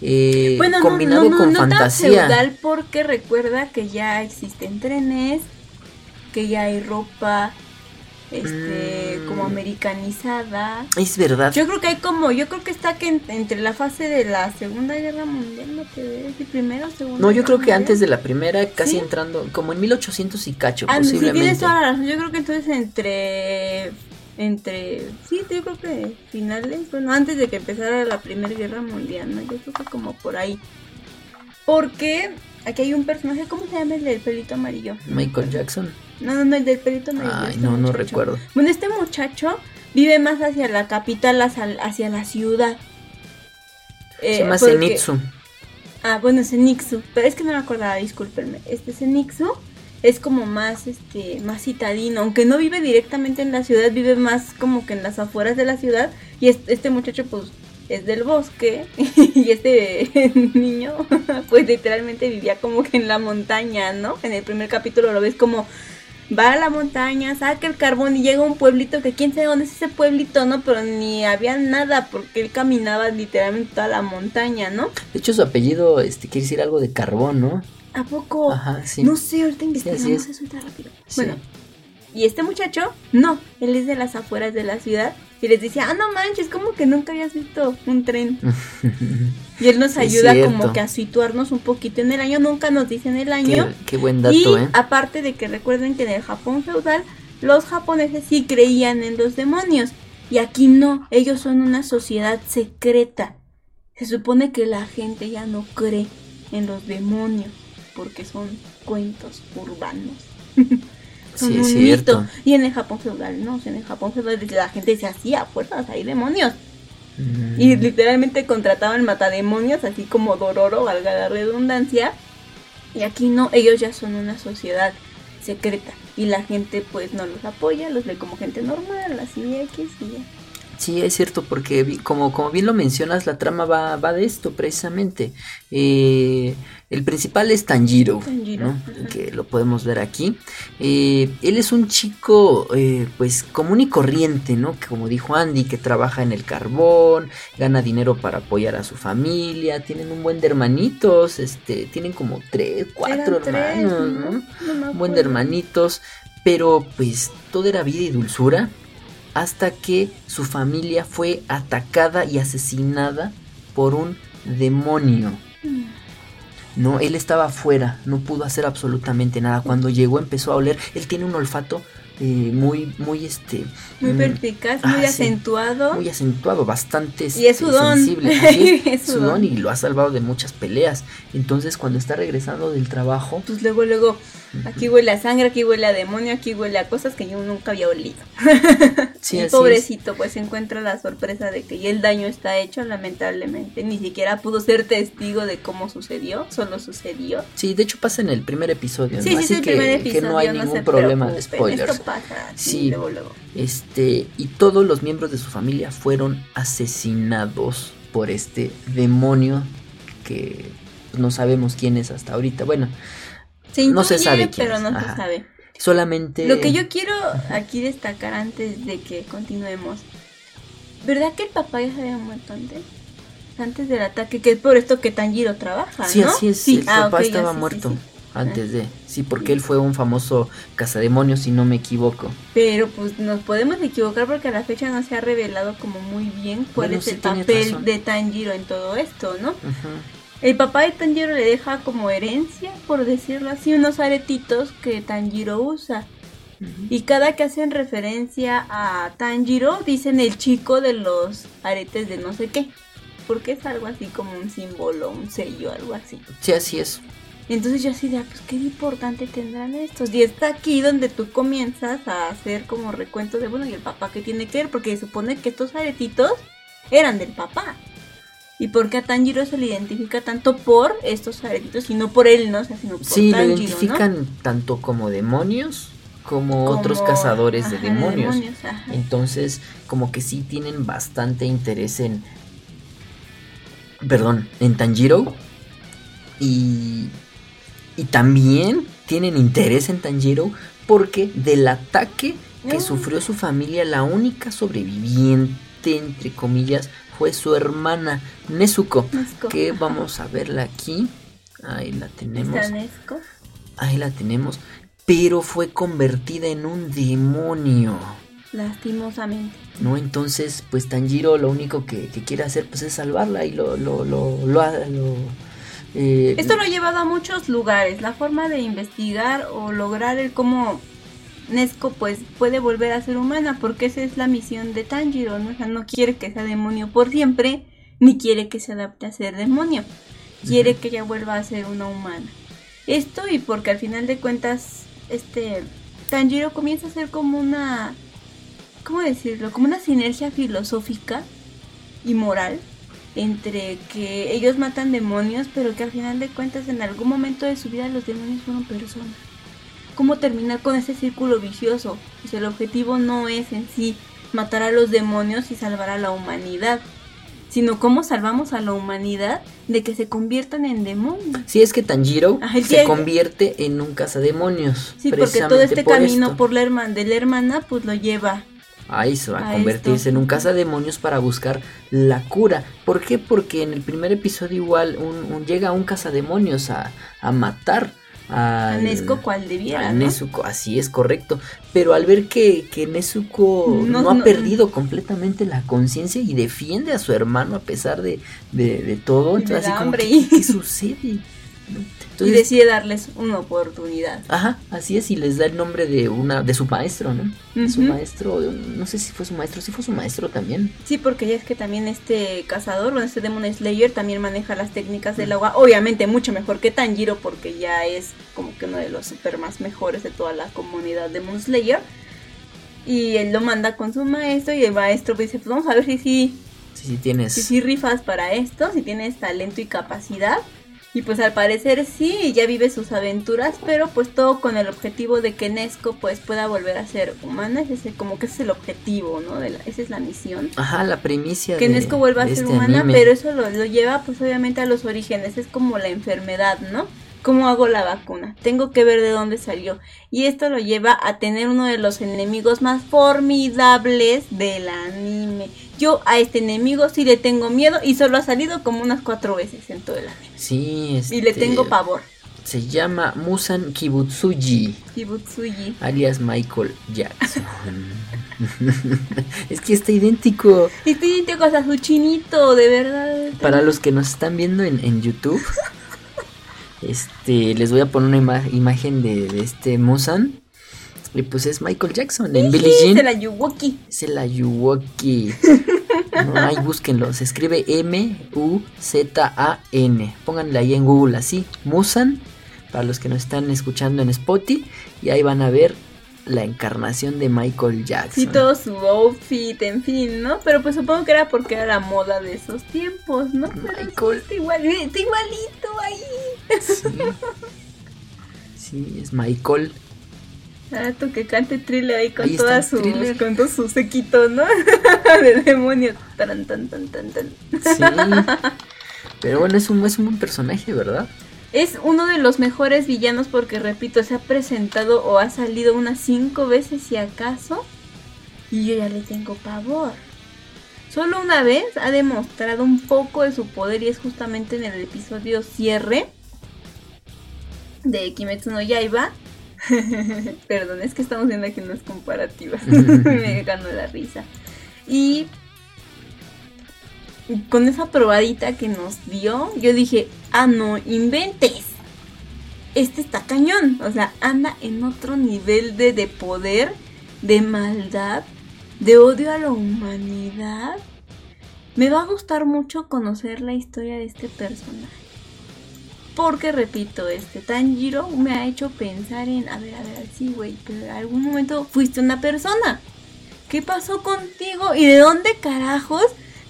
Eh, bueno, combinado con fantasía. feudal porque recuerda que ya existen trenes, que ya hay ropa, este como mm. americanizada. Es verdad. Yo creo que hay como, yo creo que está que entre la fase de la Segunda Guerra Mundial, no te primera o segunda. No, yo creo que antes de la primera, casi entrando, como en 1800 y cacho, ah, posiblemente. Sí, Yo creo que entonces entre entre sí, yo creo que finales, bueno, antes de que empezara la Primera Guerra Mundial, ¿no? Yo creo que como por ahí. Porque aquí hay un personaje, ¿cómo se llama el del pelito amarillo? Michael Jackson. No, no, no, el del pelito amarillo. Ay, este no, no recuerdo. Bueno, este muchacho vive más hacia la capital, hacia, la ciudad. se llama eh, Ah, bueno, Zenitsu. Pero es que no me acordaba, discúlpenme. Este Zenitsu es como más, este, más citadino. Aunque no vive directamente en la ciudad, vive más como que en las afueras de la ciudad. Y este muchacho, pues, es del bosque. y este niño, pues, literalmente vivía como que en la montaña, ¿no? En el primer capítulo lo ves como va a la montaña, saca el carbón y llega a un pueblito que quién sabe dónde es ese pueblito, ¿no? Pero ni había nada porque él caminaba literalmente toda la montaña, ¿no? De hecho su apellido este quiere decir algo de carbón, ¿no? ¿A poco? Ajá, sí. No sé, ahorita investigamos sí, eso está rápido. Bueno, y este muchacho, no, él es de las afueras de la ciudad y les decía, ah, no manches, como que nunca habías visto un tren. y él nos ayuda como que a situarnos un poquito en el año, nunca nos dicen el año. Qué, buen dato, y, ¿eh? Aparte de que recuerden que en el Japón feudal, los japoneses sí creían en los demonios. Y aquí no, ellos son una sociedad secreta. Se supone que la gente ya no cree en los demonios porque son cuentos urbanos. sí, es cierto. Y en el Japón feudal, no, en el Japón feudal la gente se hacía fuerzas, hay demonios. Mm. Y literalmente contrataban matademonios, así como Dororo, valga la redundancia. Y aquí no, ellos ya son una sociedad secreta. Y la gente pues no los apoya, los ve como gente normal, así X y ya. Sí, es cierto, porque como, como bien lo mencionas, la trama va, va de esto precisamente. Eh, el principal es Tanjiro, que lo podemos ver aquí. Eh, él es un chico eh, pues común y corriente, ¿no? Que como dijo Andy, que trabaja en el carbón, gana dinero para apoyar a su familia, tienen un buen de hermanitos, este, tienen como tres, cuatro hermanos, ¿no? un buen de hermanitos, pero pues todo era vida y dulzura hasta que su familia fue atacada y asesinada por un demonio. No, él estaba afuera, no pudo hacer absolutamente nada. Cuando llegó empezó a oler, él tiene un olfato eh, muy, muy este. Muy mm, perspicaz, muy ah, acentuado. muy acentuado, bastante y es su sensible. es, su don y lo ha salvado de muchas peleas. Entonces, cuando está regresando del trabajo. Pues luego, luego, aquí huele a sangre, aquí huele a demonio, aquí huele a cosas que yo nunca había olido. sí, pobrecito, pues encuentra la sorpresa de que el daño está hecho, lamentablemente. Ni siquiera pudo ser testigo de cómo sucedió, solo sucedió. Sí, de hecho pasa en el primer episodio, ¿no? Así que, que, no hay ningún problema de spoilers sí, este y todos los miembros de su familia fueron asesinados por este demonio que no sabemos quién es hasta ahorita. Bueno, no se sabe quién pero no se sabe. Solamente Lo que yo quiero aquí destacar antes de que continuemos. ¿Verdad que el papá ya se había muerto antes? Antes del ataque, que es por esto que Tanjiro trabaja, sí, así es, el ah, papá estaba muerto antes de. Sí, porque él fue un famoso cazademonios, si no me equivoco. Pero pues nos podemos equivocar porque a la fecha no se ha revelado como muy bien cuál es el papel de Tanjiro en todo esto, ¿no? El papá de Tanjiro le deja como herencia, por decirlo así, unos aretitos que Tanjiro usa. Y cada que hacen referencia a Tanjiro, dicen el chico de los aretes de no sé qué. Porque es algo así como un símbolo, un sello, algo así. Sí, así es. Entonces yo así de, ah, pues qué importante tendrán estos. Y está aquí donde tú comienzas a hacer como recuento de, bueno, ¿y el papá qué tiene que ver? Porque se supone que estos aretitos eran del papá. ¿Y por qué a Tanjiro se le identifica tanto por estos aretitos y no por él, no? O sea, sino por sí, lo identifican tanto como demonios como, otros cazadores de demonios. Entonces, como que sí tienen bastante interés en... Perdón, en Tanjiro. Y y también tienen interés en Tanjiro porque del ataque que ah. sufrió su familia, la única sobreviviente, entre comillas, fue su hermana Nezuko. Que vamos a verla aquí. Ahí la tenemos. Ahí la tenemos. pero fue convertida en un demonio. Lastimosamente. ¿No? Entonces, pues Tanjiro lo único que, quiere hacer pues es salvarla y lo, lo, lo, lo, eh, Esto lo ha llevado a muchos lugares. La forma de investigar o lograr el cómo Nesco pues puede volver a ser humana porque esa es la misión de Tanjiro, ¿no? O sea, no quiere que sea demonio por siempre, ni quiere que se adapte a ser demonio. Quiere que ella vuelva a ser una humana. Esto y porque al final de cuentas, este Tanjiro comienza a ser como una ¿cómo decirlo? Como una sinergia filosófica y moral entre que ellos matan demonios, pero que al final de cuentas en algún momento de su vida los demonios fueron personas cómo terminar con ese círculo vicioso. Pues el objetivo no es en sí matar a los demonios y salvar a la humanidad, sino cómo salvamos a la humanidad de que se conviertan en demonios. Sí, es que Tanjiro se convierte en un cazademonios. Sí, porque todo este camino por la hermana de la hermana pues lo lleva a eso, a, convertirse en un cazademonios para buscar la cura. ¿Por qué? Porque en el primer episodio igual un, llega un cazademonios a, a matar a Nezuko cual debiera. A Nezuko, así es correcto. Pero al ver que, que Nezuko no, ha perdido completamente la conciencia y defiende a su hermano a pesar de, de, todo, entonces así como, ¿qué, sucede? Y decide darles una oportunidad. Ajá, así es, y les da el nombre de una de su maestro, ¿no? Su maestro, no sé si fue su maestro, si fue su maestro también. Sí, porque ya es que también este cazador, o este Demon Slayer, también maneja las técnicas del agua, obviamente mucho mejor que Tanjiro, porque ya es como que uno de los super más mejores de toda la comunidad de Demon Slayer. Y él lo manda con su maestro y el maestro dice, pues vamos a ver si sí... Si, si tienes... Si, si rifas para esto, si tienes talento y capacidad. Y pues al parecer sí, ya vive sus aventuras, pero pues todo con el objetivo de que Nesco pues pueda volver a ser humana, ese como que ese es el objetivo, ¿no? De esa es la misión. Ajá, la primicia. Que Nesco vuelva a ser este humana, pero eso lo, lo lleva pues obviamente a los orígenes, es como la enfermedad, ¿no? ¿Cómo hago la vacuna? Tengo que ver de dónde salió. Y esto lo lleva a tener uno de los enemigos más formidables del anime. Yo a este enemigo sí le tengo miedo y solo ha salido como unas cuatro veces en todo el anime. Sí, este... Y le tengo pavor. Se llama Musan Kibutsuji. Kibutsuji. Alias Michael Jackson. es que está idéntico. Está idéntico a su chinito, de verdad. Para los que nos están viendo en, en YouTube. Este, les voy a poner una imagen de, este Musan. Y pues es Michael Jackson en Billie Jean. Es el Ayuwoki. Es el Ayuwoki. no, ahí búsquenlo. Se escribe M-U-Z-A-N. Pónganle ahí en Google así. Musan. Para los que nos están escuchando en Spotify. Y ahí van a ver la encarnación de Michael Jackson. Sí, todo su outfit, en fin, ¿no? Pero pues supongo que era porque era la moda de esos tiempos, ¿no? Michael. está, igualito ahí. Sí. es Michael. Ah, tú que cante thriller ahí con toda su con todo su sequito, ¿no? de demonios. Tan, tan, tan, tan, tan. Sí. Pero bueno, es un, es un buen personaje, ¿verdad? Es uno de los mejores villanos porque, repito, se ha presentado o ha salido unas cinco veces si acaso. Y yo ya le tengo pavor. Solo una vez ha demostrado un poco de su poder y es justamente en el episodio cierre de Kimetsu no Yaiba. Perdón, es que estamos viendo aquí unas comparativas. Me ganó la risa. Y con esa probadita que nos dio, yo dije, ah, no inventes. Este está cañón. O sea, anda en otro nivel de, de poder, de maldad, de odio a la humanidad. Me va a gustar mucho conocer la historia de este personaje. Porque repito, este Tanjiro me ha hecho pensar en, a ver, a ver, sí, güey, pero en algún momento fuiste una persona. ¿Qué pasó contigo? ¿Y de dónde carajos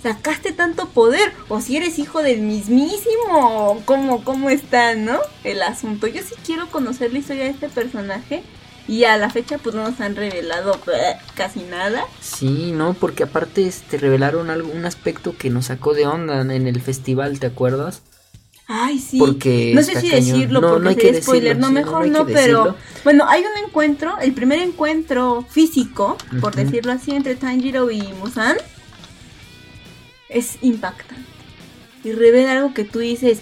sacaste tanto poder? O si eres hijo del mismísimo, ¿cómo, cómo está, no? El asunto. Yo sí quiero conocer la historia de este personaje. Y a la fecha pues no nos han revelado casi nada. Sí, no, porque aparte este revelaron algún aspecto que nos sacó de onda en el festival, ¿te acuerdas? Ay, sí. Porque no sé si decirlo porque no hay que spoiler. no, mejor no, pero bueno, hay un encuentro, el primer encuentro físico, por decirlo así, entre Tanjiro y Musan es impactante. Y revela algo que tú dices,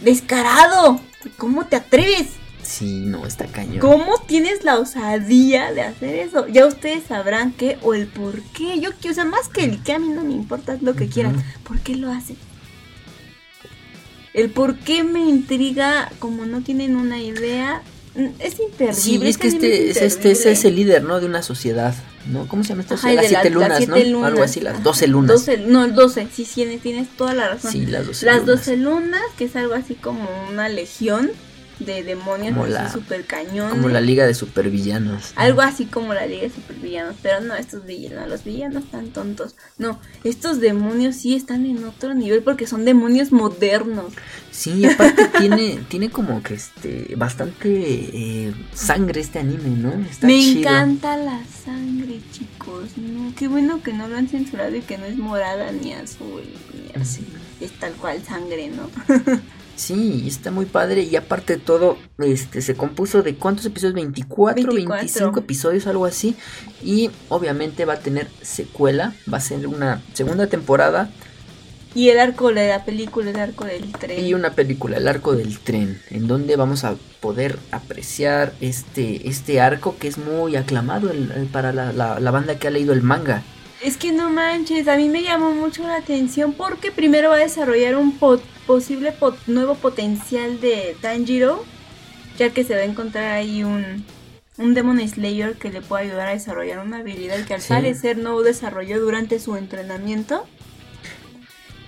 descarado, ¿cómo te atreves? Sí, no, está cañón. ¿Cómo tienes la osadía de hacer eso? Ya ustedes sabrán qué o el por qué. Yo quiero, o sea, más que el que a mí no me importa lo que quieran. ¿Por qué lo hacen? El por qué me intriga, como no tienen una idea, es imperdible. Sí, es que este es, este es el líder, ¿no? De una sociedad, ¿no? ¿Cómo se llama esta sociedad? las siete lunas, ¿no? Algo así, las doce lunas. no, doce, sí, tienes toda la razón. Sí, las doce Las doce lunas, que es algo así como una legión de demonios como la, super cañón. Como la liga de supervillanos. Algo así como la liga de supervillanos, pero no, estos villanos, los villanos están tontos. No, estos demonios sí están en otro nivel porque son demonios modernos. Sí, aparte tiene, tiene como que este bastante eh, sangre este anime, ¿no? Me encanta la sangre, chicos. No, qué bueno que no lo han censurado y que no es morada ni azul ni así. Es tal cual sangre, ¿no? Sí, está muy padre y aparte de todo, este, se compuso de cuántos episodios, 24, 25 episodios, algo así. Y obviamente va a tener secuela, va a ser una segunda temporada. Y el arco de la película, el arco del tren. Y una película, el arco del tren, en donde vamos a poder apreciar este, este arco que es muy aclamado para la, la banda que ha leído el manga. Es que no manches, a mí me llamó mucho la atención porque primero va a desarrollar un posible nuevo potencial de Tanjiro, ya que se va a encontrar ahí un, un Demon Slayer que le puede ayudar a desarrollar una habilidad que al parecer no desarrolló durante su entrenamiento.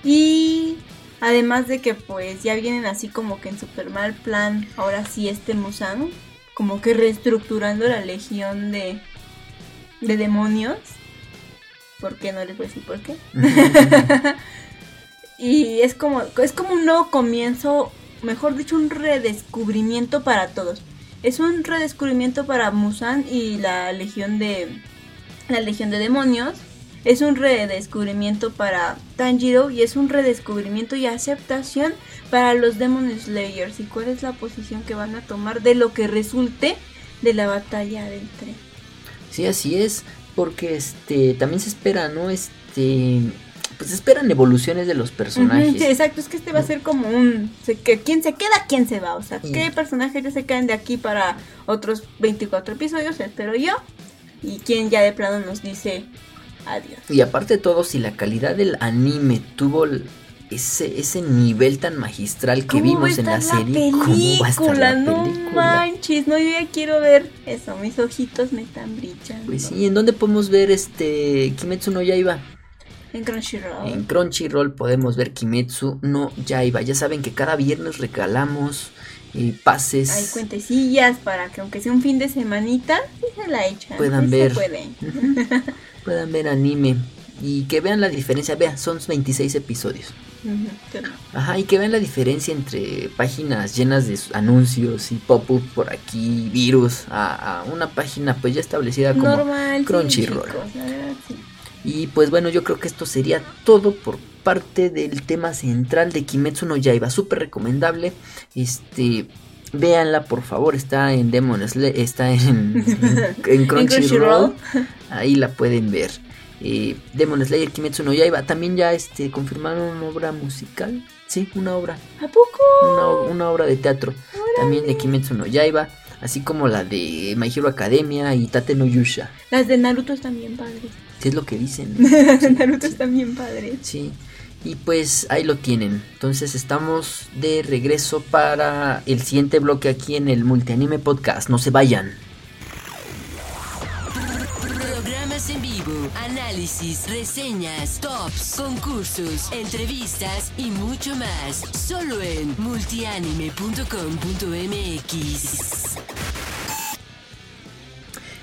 Y además de que pues ya vienen así como que en super mal plan, ahora sí este Musan, como que reestructurando la legión de, de demonios ¿Por qué? No les voy a decir por qué. y es como, es como un nuevo comienzo, mejor dicho, un redescubrimiento para todos. Es un redescubrimiento para Musan y la legión de la legión de demonios. Es un redescubrimiento para Tanjiro y es un redescubrimiento y aceptación para los Demon Slayers. ¿Y cuál es la posición que van a tomar de lo que resulte de la batalla del tren? Sí, así es porque este también se espera, ¿no? Este pues se esperan evoluciones de los personajes. sí, exacto, es que este va a ser como un que quién se queda, quién se va, o sea, qué personajes ya se quedan de aquí para otros 24 episodios, espero yo, y quién ya de plano nos dice adiós. Y aparte de todo, si la calidad del anime tuvo ese, ese nivel tan magistral que vimos en la, serie. ¿Cómo va a estar la no manches, no, yo ya quiero ver eso, mis ojitos me están brillando. Pues sí, ¿en dónde podemos ver este Kimetsu no Yaiba? En Crunchyroll. En Crunchyroll podemos ver Kimetsu no Yaiba. Ya saben que cada viernes regalamos eh, pases. Hay cuentecillas para que aunque sea un fin de semanita, se la echan. Puedan ver. puedan ver anime. Y que vean la diferencia. Vean, son 26 episodios. Ajá, y que vean la diferencia entre páginas llenas de anuncios y pop-up por aquí, virus, a, una página pues ya establecida como Crunchyroll. Y pues bueno, yo creo que esto sería todo por parte del tema central de Kimetsu no Yaiba, súper recomendable. Este, véanla por favor, está en Demon está en, en Crunchyroll. Ahí la pueden ver eh, Demon Slayer Kimetsu no Yaiba. También ya este, confirmaron una obra musical. Sí, una obra. ¿A poco? Una, obra de teatro. También de Kimetsu no Yaiba. Así como la de My Hero Academia y Tate no Yusha. Las de Naruto están bien padres. Sí, es lo que dicen. Naruto están bien padres. Sí. Y pues ahí lo tienen. Entonces estamos de regreso para el siguiente bloque aquí en el Multianime Podcast. No se vayan. análisis, reseñas, tops, concursos, entrevistas y mucho más. Solo en multianime.com.mx.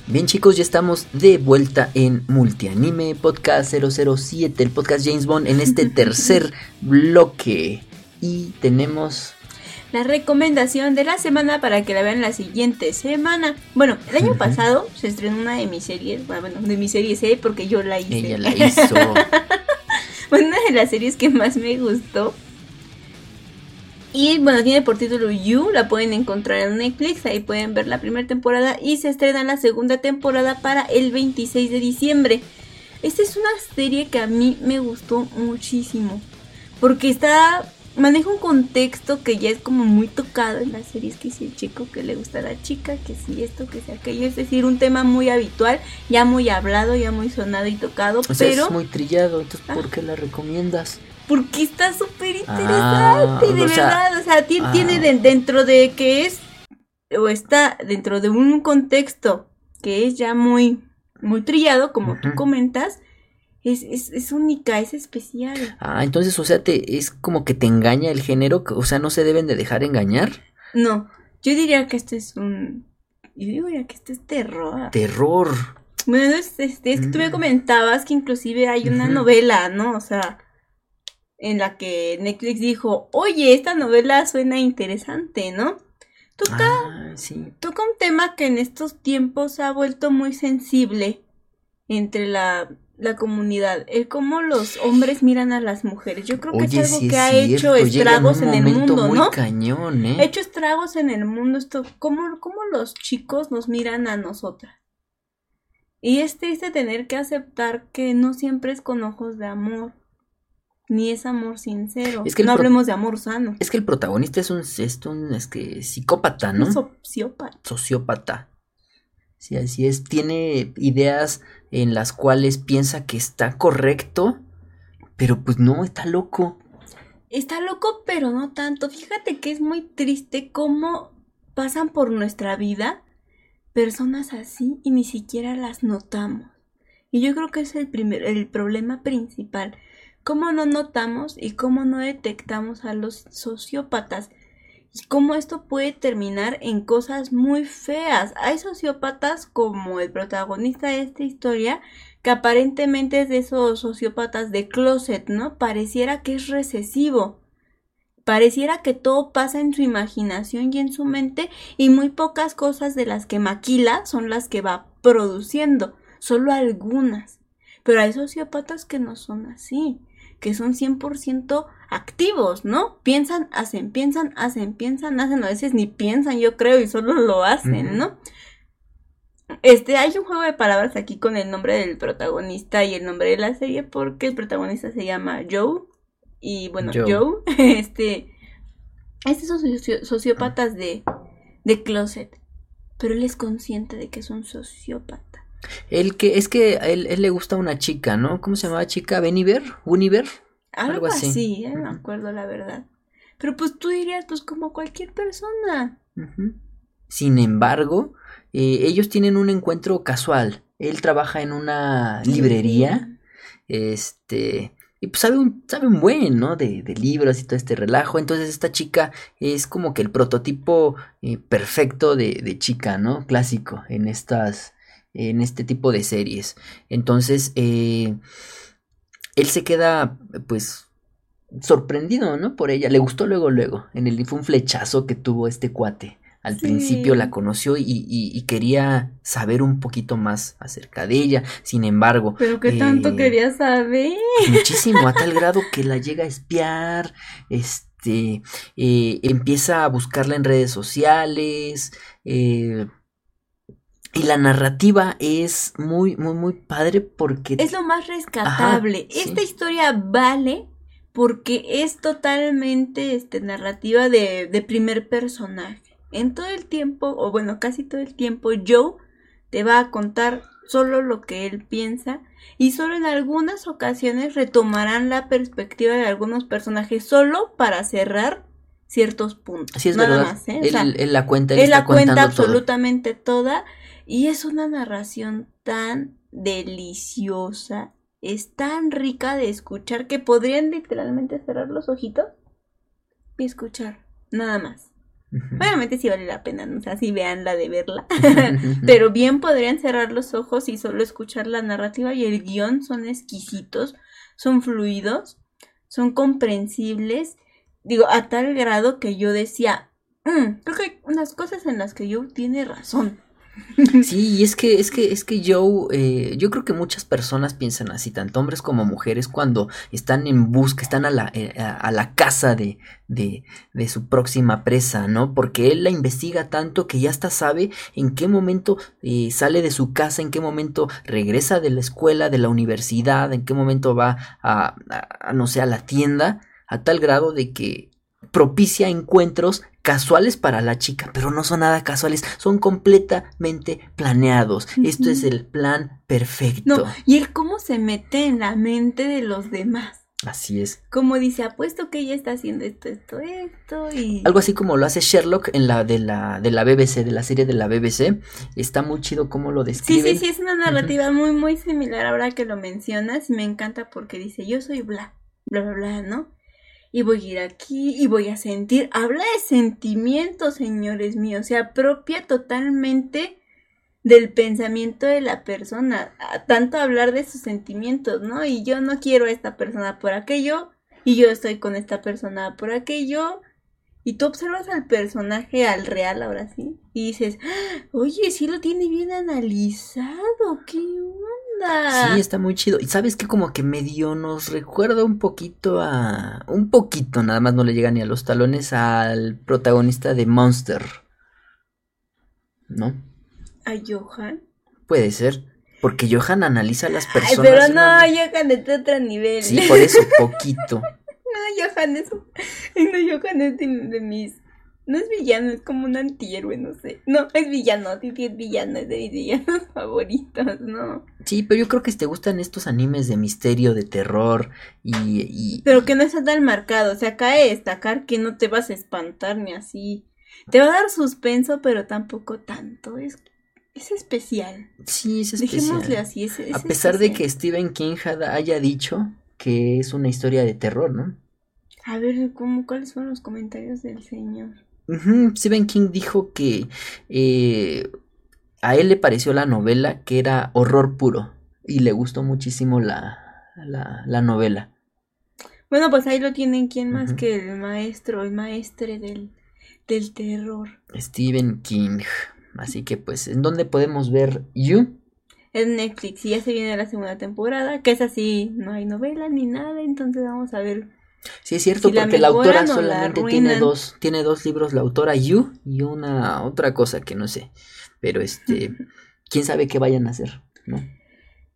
Bien chicos, ya estamos de vuelta en Multianime Podcast 007, el podcast James Bond en este tercer bloque. Y tenemos la recomendación de la semana para que la vean la siguiente semana. Bueno, el año pasado se estrenó una de mis series, bueno, de mis series, ¿eh? porque yo la hice. Ella la hizo. una de las series que más me gustó. Y bueno, tiene por título You, la pueden encontrar en Netflix, ahí pueden ver la primera temporada y se estrena la segunda temporada para el 26 de diciembre. Esta es una serie que a mí me gustó muchísimo, porque está maneja un contexto que ya es como muy tocado en las series, que si el chico que le gusta a la chica, que si esto, que si aquello, es decir, un tema muy habitual, ya muy hablado, ya muy sonado y tocado, pero... Es muy trillado, entonces ¿por qué la recomiendas? Porque está súper ah, interesante, de verdad, o sea, tiene, ah. dentro de que es, o está dentro de un contexto que es ya muy, muy trillado, como tú comentas, es, es, es, única, es especial. Ah, entonces, o sea, te, es como que te engaña el género, o sea, no se deben de dejar engañar. No, yo diría que esto es un... Yo diría que esto es terror. Terror. Bueno, es, es, es que tú me mm. comentabas que inclusive hay una novela, ¿no? O sea, en la que Netflix dijo, oye, esta novela suena interesante, ¿no? Toca, ah, sí. toca un tema que en estos tiempos ha vuelto muy sensible entre la la comunidad, el cómo los hombres miran a las mujeres. Yo creo que es algo que ha hecho estragos en, el mundo, ¿no? Cañón, ¿eh? Ha hecho estragos en el mundo esto, cómo, cómo los chicos nos miran a nosotras. Y es triste tener que aceptar que no siempre es con ojos de amor, ni es amor sincero. Es que no hablemos de amor sano. Es que el protagonista es un, es un es que, psicópata, ¿no? sociópata. Sociópata. Sí, así es. Tiene ideas en las cuales piensa que está correcto, pero pues no, está loco. Está loco, pero no tanto. Fíjate que es muy triste cómo pasan por nuestra vida personas así y ni siquiera las notamos. Y yo creo que es el primer, el problema principal. Cómo no notamos y cómo no detectamos a los sociópatas cómo esto puede terminar en cosas muy feas. Hay sociópatas como el protagonista de esta historia que aparentemente es de esos sociópatas de closet, ¿no? Pareciera que es recesivo. Pareciera que todo pasa en su imaginación y en su mente y muy pocas cosas de las que maquila son las que va produciendo, solo algunas. Pero hay sociópatas que no son así que son 100% activos, ¿no? Piensan, hacen, piensan, hacen, piensan, hacen, a veces ni piensan, yo creo, y solo lo hacen, ¿no? Este, hay un juego de palabras aquí con el nombre del protagonista y el nombre de la serie porque el protagonista se llama Joe y bueno, Joe, este, este son sociópatas de, de closet, pero él es consciente de que es un sociópata. El que es que a él, le gusta una chica, ¿no? ¿Cómo se llamaba chica? ¿Beniver? ¿Univer? Algo, así, sí, no me acuerdo la verdad. Pero pues tú dirías, pues como cualquier persona. Sin embargo, eh, ellos tienen un encuentro casual. Él trabaja en una librería. Este. Y pues sabe un, sabe un buen, ¿no? De, de, libros y todo este relajo. Entonces esta chica es como que el prototipo eh, perfecto de, de, chica, ¿no? Clásico en estas, en este tipo de series. Entonces, eh, él se queda, pues, sorprendido, ¿no? Por ella. Le gustó luego, luego. En el fue un flechazo que tuvo este cuate. Al principio la conoció y, quería saber un poquito más acerca de ella. Sin embargo. Pero qué tanto eh, quería saber. Muchísimo, a tal grado que la llega a espiar. Este. Eh, empieza a buscarla en redes sociales. Eh, y la narrativa es muy, muy, muy padre porque... Es lo más rescatable. Esta historia vale porque es totalmente este, narrativa de, de primer personaje. En todo el tiempo, o bueno, casi todo el tiempo, Joe te va a contar solo lo que él piensa y solo en algunas ocasiones retomarán la perspectiva de algunos personajes solo para cerrar ciertos puntos. Sí, es Nada Más, ¿eh? él, la cuenta, él, la cuenta absolutamente toda y es una narración tan deliciosa, es tan rica de escuchar que podrían literalmente cerrar los ojitos y escuchar, nada más. Obviamente sí vale la pena, ¿no? o sea, sí vean la de verla, pero bien podrían cerrar los ojos y solo escuchar la narrativa y el guion son exquisitos, son fluidos, son comprensibles, digo, a tal grado que yo decía, mm, creo que hay unas cosas en las que yo tiene razón. Sí, y es que, es que, es que yo, eh, yo creo que muchas personas piensan así, tanto hombres como mujeres, cuando están en busca, están a la, eh, a la casa de, de, de, su próxima presa, ¿no? Porque él la investiga tanto que ya hasta sabe en qué momento eh, sale de su casa, en qué momento regresa de la escuela, de la universidad, en qué momento va a, a no sé, a la tienda a tal grado de que propicia encuentros casuales para la chica, pero no son nada casuales, son completamente planeados. Esto es el plan perfecto. No, y el cómo se mete en la mente de los demás. Así es. Como dice, apuesto que ella está haciendo esto, esto, esto y... Algo así como lo hace Sherlock en la de la, de la BBC, de la serie de la BBC. Está muy chido cómo lo describe. Sí, sí, sí, es una narrativa muy, muy similar ahora que lo mencionas. Me encanta porque dice, yo soy bla, bla, bla, bla, ¿no? Y voy a ir aquí y voy a sentir. Habla de sentimientos, señores míos. Se apropia totalmente del pensamiento de la persona, tanto hablar de sus sentimientos, ¿no? Y yo no quiero a esta persona por aquello, y yo estoy con esta persona por aquello, y tú observas al personaje, al real ahora sí, y dices, oye, sí lo tiene bien analizado, ¿qué onda? Sí, está muy chido. Y sabes que como que medio nos recuerda un poquito a... Un poquito, nada más no le llega ni a los talones al protagonista de Monster. ¿No? ¿A Johan? Puede ser. Porque Johan analiza a las personas. Ay, pero no, Johan es de otro nivel. Sí, por eso, poquito. no, Johan es. No, Johan es de, mis. No es villano, es como un antihéroe, no sé. No, es villano, sí, sí es villano, es de mis villanos favoritos, ¿no? Sí, pero yo creo que te gustan estos animes de misterio, de terror y... y... Pero que no está tan marcado, o sea, cae destacar que no te vas a espantar ni así. Te va a dar suspenso, pero tampoco tanto. Es es especial. Sí, es especial. Dejémosle así. Es, a pesar de que Stephen King haya dicho que es una historia de terror, ¿no? A ver, ¿cómo, ¿cuáles fueron los comentarios del señor? Stephen King dijo que eh, a él le pareció la novela que era horror puro y le gustó muchísimo la, la, novela. Bueno, pues ahí lo tienen, ¿quién más que el maestro, el maestre del, del terror? Stephen King. Así que pues, ¿en dónde podemos ver You? En Netflix y ya se viene la segunda temporada, que es así, no hay novela ni nada, entonces vamos a ver. Sí, es cierto, porque la, autora solamente tiene dos, tiene dos libros, la autora You y una otra cosa que no sé. Pero este, quién sabe qué vayan a hacer, ¿no?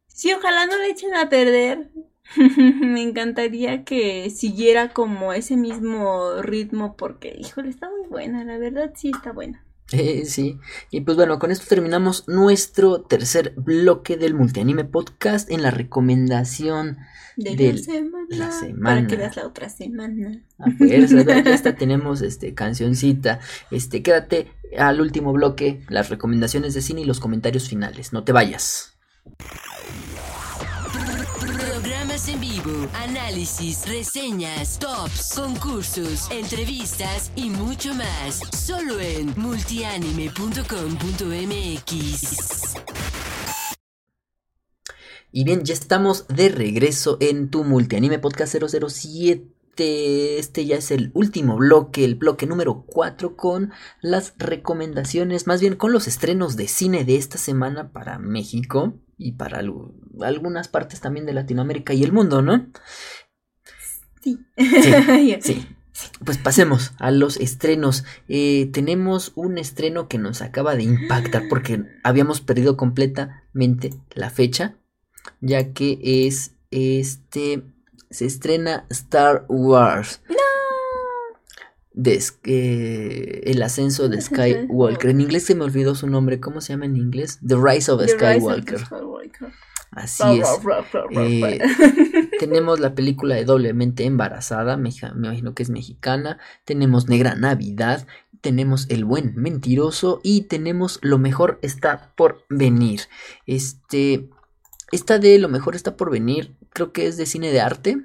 Sí, ojalá no le echen a perder. Me encantaría que siguiera como ese mismo ritmo porque, híjole, está muy buena, la verdad sí está buena. Eh, sí, y pues bueno, con esto terminamos nuestro tercer bloque del Multianime Podcast en la recomendación de, la, semana, Para que veas la otra semana. A fuerza, ya hasta tenemos este cancioncita. Este, quédate al último bloque, las recomendaciones de cine y los comentarios finales. No te vayas en vivo, análisis, reseñas, tops, concursos, entrevistas y mucho más. Solo en multianime.com.mx. Y bien, ya estamos de regreso en tu Multianime Podcast 007. Este ya es el último bloque, el bloque número 4 con las recomendaciones, más bien con los estrenos de cine de esta semana para México y para algunas partes también de Latinoamérica y el mundo, ¿no? Sí. Sí. Pues pasemos a los estrenos. Eh, tenemos un estreno que nos acaba de impactar porque habíamos perdido completamente la fecha, ya que es este se estrena Star Wars. ¡No! De, el ascenso de Skywalker. En inglés se me olvidó su nombre. ¿Cómo se llama en inglés? The Rise of Skywalker. Así es. Eh, tenemos la película de Doblemente Embarazada, me, imagino que es mexicana. Tenemos Negra Navidad. Tenemos El Buen Mentiroso. Y tenemos Lo Mejor Está por Venir. Este. Esta de Lo Mejor Está por Venir, creo que es de cine de arte.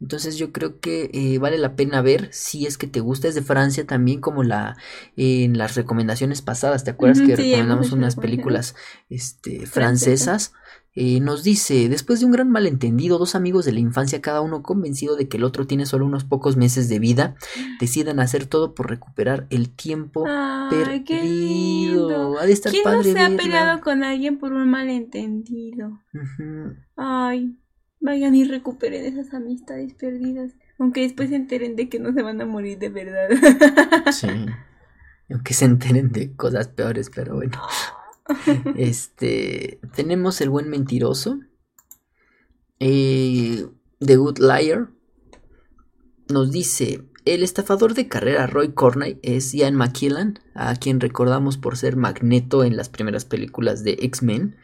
Entonces yo creo que eh, vale la pena ver si es que te gusta. Es de Francia también como la en las recomendaciones pasadas. ¿Te acuerdas que recomendamos unas películas este, francesas? Eh, nos dice, después de un gran malentendido, dos amigos de la infancia, cada uno convencido de que el otro tiene solo unos pocos meses de vida, deciden hacer todo por recuperar el tiempo perdido. Ha de estar ¿Quién no se ha peleado con alguien por un malentendido? Ay, vayan y recuperen esas amistades perdidas, aunque después se enteren de que no se van a morir de verdad. sí, aunque se enteren de cosas peores, pero bueno. este, tenemos El Buen Mentiroso, eh, The Good Liar, nos dice, el estafador de carrera Roy Corney es Ian McKellen, a quien recordamos por ser Magneto en las primeras películas de X-Men.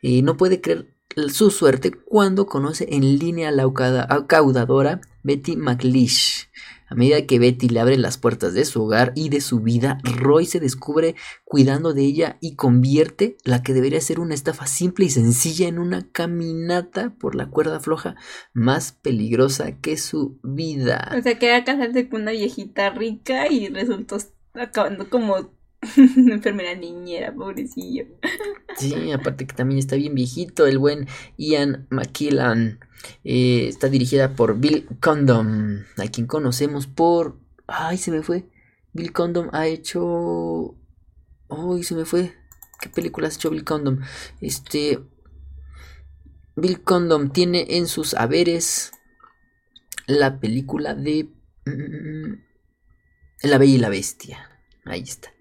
Y no puede creer su suerte cuando conoce en línea a la acaudadora Betty McLeish. A medida que Betty le abre las puertas de su hogar y de su vida, Roy se descubre cuidando de ella y convierte la que debería ser una estafa simple y sencilla en una caminata por la cuerda floja más peligrosa que su vida. O sea, que casarse con una viejita rica y resultó acabando como una enfermera niñera, pobrecillo. Sí, aparte que también está bien viejito el buen Ian McKillan. Eh, está dirigida por Bill Condom, a quien conocemos por... Ay, se me fue. Bill Condom ha hecho... Ay, se me fue. ¿Qué película ha hecho Bill Condom? Este... Bill Condom tiene en sus haberes la película de... Mm, la Bella y la Bestia. Ahí está.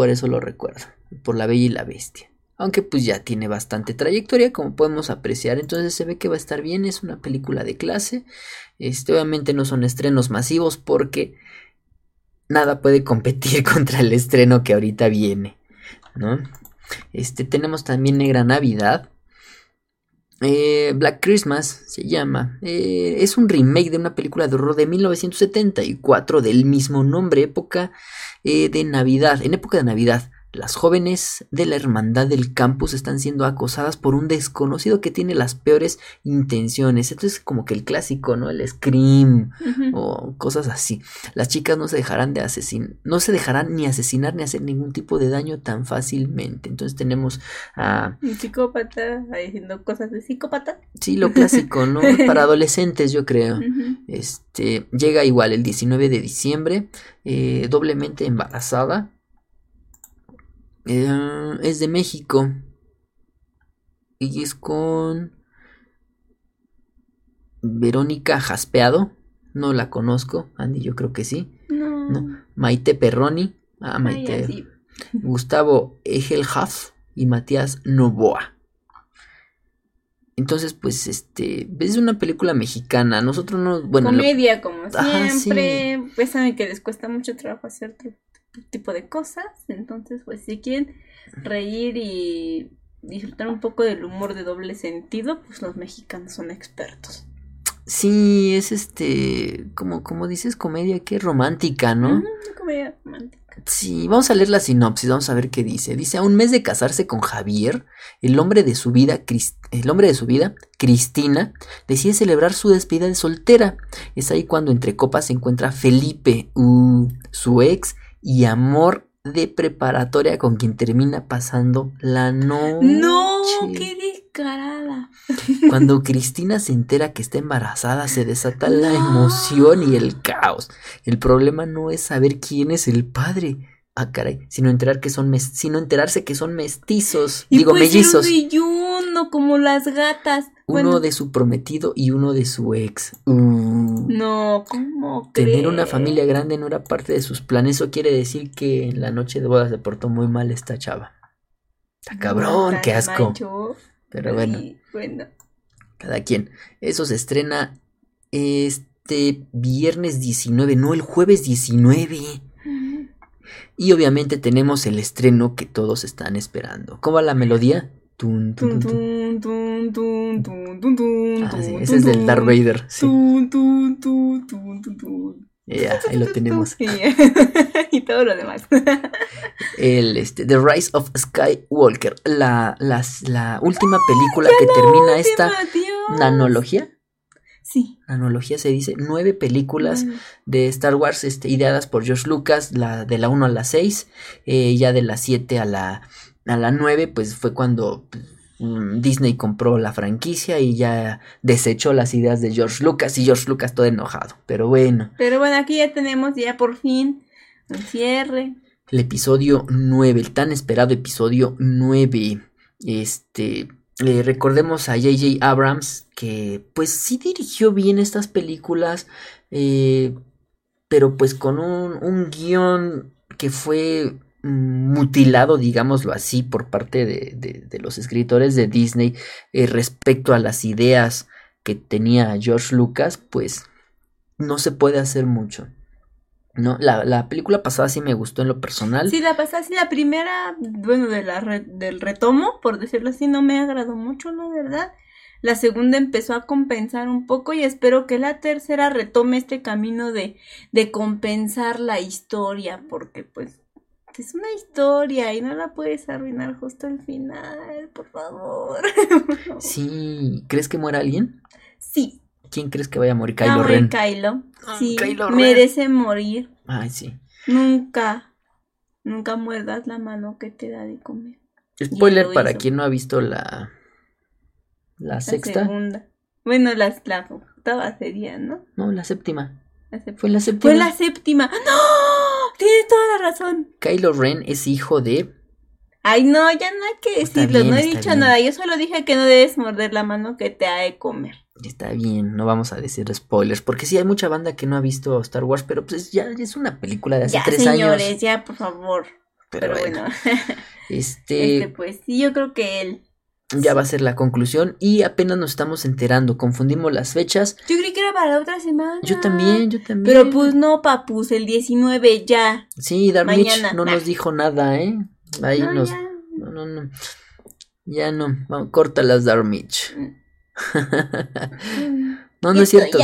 Por eso lo recuerdo. Por la Bella y la Bestia aunque pues ya tiene bastante trayectoria como podemos apreciar entonces se ve que va a estar bien es una película de clase este obviamente no son estrenos masivos porque nada puede competir contra el estreno que ahorita viene no este tenemos también Negra Navidad eh, Black Christmas se llama. Eh, es un remake de una película de horror de 1974 del mismo nombre, época eh, de Navidad, en época de Navidad. Las jóvenes de la hermandad del campus están siendo acosadas por un desconocido que tiene las peores intenciones. Esto es como que el clásico, ¿no? El scream o cosas así. Las chicas no se dejarán de asesinar, no se dejarán ni asesinar ni hacer ningún tipo de daño tan fácilmente. Entonces tenemos a un psicópata diciendo cosas de psicópata. Sí, lo clásico, ¿no? Para adolescentes, yo creo. Este llega igual el 19 de diciembre, eh, doblemente embarazada eh, es de México. Y es con Verónica Jaspeado. No la conozco. Andy, yo creo que sí. No. Maite Perroni. Ah, Maite. Gustavo Egelhaf y Matías Novoa. Entonces, pues, este, es una película mexicana. Nosotros no, bueno. Comedia, como siempre. Pues saben que les cuesta mucho trabajo hacer tipo de cosas. Entonces, pues si quieren reír y disfrutar un poco del humor de doble sentido, pues los mexicanos son expertos. Sí, es este, como, como dices, comedia que romántica, ¿no? comedia romántica. Sí, vamos a leer la sinopsis, vamos a ver qué dice. Dice, a un mes de casarse con Javier, el hombre de su vida, el hombre de su vida, Cristina, decide celebrar su despedida de soltera. Es ahí cuando entre copas se encuentra Felipe, uh, su ex, y amor de preparatoria con quien termina pasando la noche. No, qué descarada. Cuando Cristina se entera que está embarazada, se desata la emoción y el caos. El problema no es saber quién es el padre. Ah, caray, sino enterar que son sino enterarse que son mestizos, digo mellizos como las gatas. Uno de su prometido y uno de su ex. Uh. No, ¿cómo Tener una familia grande no era parte de sus planes. Eso quiere decir que en la noche de bodas se portó muy mal esta chava. Está cabrón, qué asco. Pero bueno, bueno. Cada quien. Eso se estrena este viernes 19, no el jueves 19. Y obviamente tenemos el estreno que todos están esperando. ¿Cómo va la melodía? Ese es del Darth Vader. Ya, ahí lo tenemos. y todo lo demás. El, este, The Rise of Skywalker, la, la última película que termina esta nanología. Sí. Nanología se dice, nueve películas de Star Wars este, ideadas por George Lucas, la, de la 1 a la 6, eh, ya de la 7 a la a la 9 pues fue cuando Disney compró la franquicia y ya desechó las ideas de George Lucas y George Lucas todo enojado, pero bueno. Pero bueno, aquí ya tenemos ya por fin un cierre. El episodio 9, el tan esperado episodio 9. Este, eh, recordemos a JJ Abrams que pues sí dirigió bien estas películas, eh, pero pues con un, un guion que fue mutilado, digámoslo así, por parte de, los escritores de Disney eh, respecto a las ideas que tenía George Lucas, pues no se puede hacer mucho. No, la, la, película pasada sí me gustó en lo personal. Sí, la pasada, sí, la primera, bueno, del retomo, por decirlo así, no me agradó mucho, la verdad. La segunda empezó a compensar un poco y espero que la tercera retome este camino de, de compensar la historia, porque pues es una historia y no la puedes arruinar justo al final, por favor. Sí, ¿crees que muera alguien? Sí. ¿Quién crees que vaya a morir? Kylo Ren. Kylo. Ah, sí, merece morir. Ay, sí. Nunca, nunca muerdas la mano que te da de comer. Spoiler para quien no ha visto la la, sexta. Segunda. Bueno, la, la octava sería, ¿no? No, la séptima. Fue la séptima. Fue la séptima. ¡No! Tienes toda la razón. Kylo Ren es hijo de. Ay, no, ya no hay que decirlo. no he dicho nada. Yo solo dije que no debes morder la mano que te ha de comer. Está bien, no vamos a decir spoilers, porque sí hay mucha banda que no ha visto Star Wars, pero pues ya es una película de hace ya, tres señores, años. ya, por favor. Pero, bueno. este... este, pues sí, yo creo que él ya va a ser la conclusión y apenas nos estamos enterando, confundimos las fechas. Yo creí que era para la otra semana. Yo también, yo también. Pero pues no, papus, el 19 ya. Sí, Darmich no nos dijo nada, ¿eh? Ahí nos... Ya. No, no, no. Ya no, Vamos, córtalas, Darmich. Mm. no, no es cierto.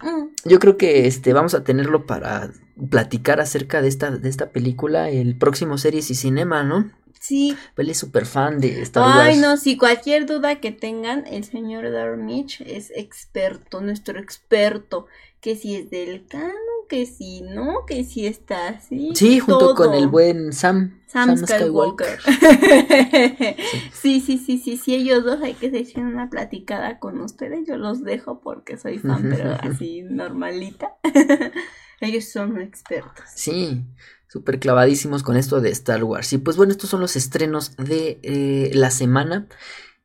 Mm. Yo creo que este vamos a tenerlo para platicar acerca de esta, de esta película, el próximo Series y Cinema, ¿no? Sí. Él es súper fan de Star Wars. Ay, no, si cualquier duda que tengan, el señor Darmich es experto, nuestro experto. Que si es del canon, que si no, que si está así. Sí, junto con el buen Sam. Sam, Skywalker. sí. sí, sí, sí, sí, ellos dos hay que se una platicada con ustedes. Yo los dejo porque soy fan, pero así normalita. ellos son expertos. Sí súper clavadísimos con esto de Star Wars. Y pues bueno, estos son los estrenos de eh, la semana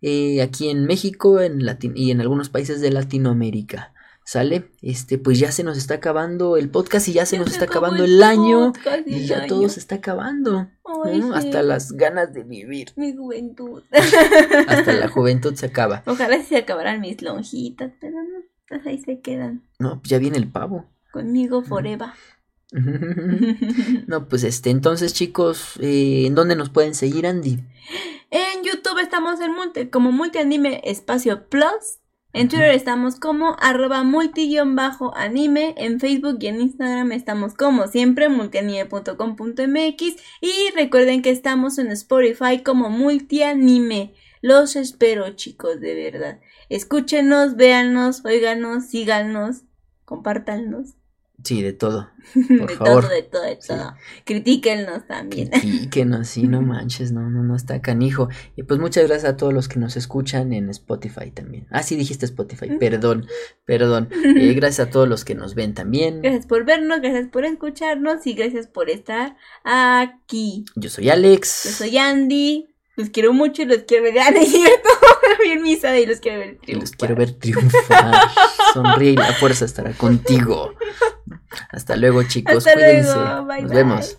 eh, aquí en México en y en algunos países de Latinoamérica. ¿Sale? Este, pues ya se nos está acabando el podcast y ya se nos está acabando el año. Y ya todo se está acabando. Hasta las ganas de vivir. Mi juventud. Hasta la juventud se acaba. Ojalá se acabaran mis lonjitas, pero no, pues ahí se quedan. No, pues ya viene el pavo. Conmigo forever. no, pues este, entonces chicos, eh, ¿en dónde nos pueden seguir, Andy? En YouTube estamos en multi, como multianime espacio plus. En Twitter estamos como arroba multi-anime. En Facebook y en Instagram estamos como siempre multianime.com.mx. Y recuerden que estamos en Spotify como multianime. Los espero chicos, de verdad. Escúchenos, véanos, oíganos, síganos, compártanos. Sí, de todo. Por de favor. todo, de todo, de todo. Critíquenos también. Critíquenos, sí, no manches, no, no, no está canijo. Y pues muchas gracias a todos los que nos escuchan en Spotify también. Ah, sí, dijiste Spotify, perdón, perdón. Eh, gracias a todos los que nos ven también. Gracias por vernos, gracias por escucharnos y gracias por estar aquí. Yo soy Alex. Yo soy Andy. Los quiero mucho y los quiero ver. Ah, cierto. Bien misa y los quiero ver triunfar. Los quiero ver triunfar. Sonríe y la fuerza estará contigo. Hasta luego, chicos. Cuídense. Nos vemos.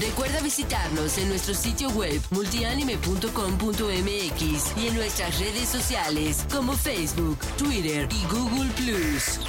Recuerda visitarnos en nuestro sitio web multianime.com.mx y en nuestras redes sociales como Facebook, Twitter y Google Plus.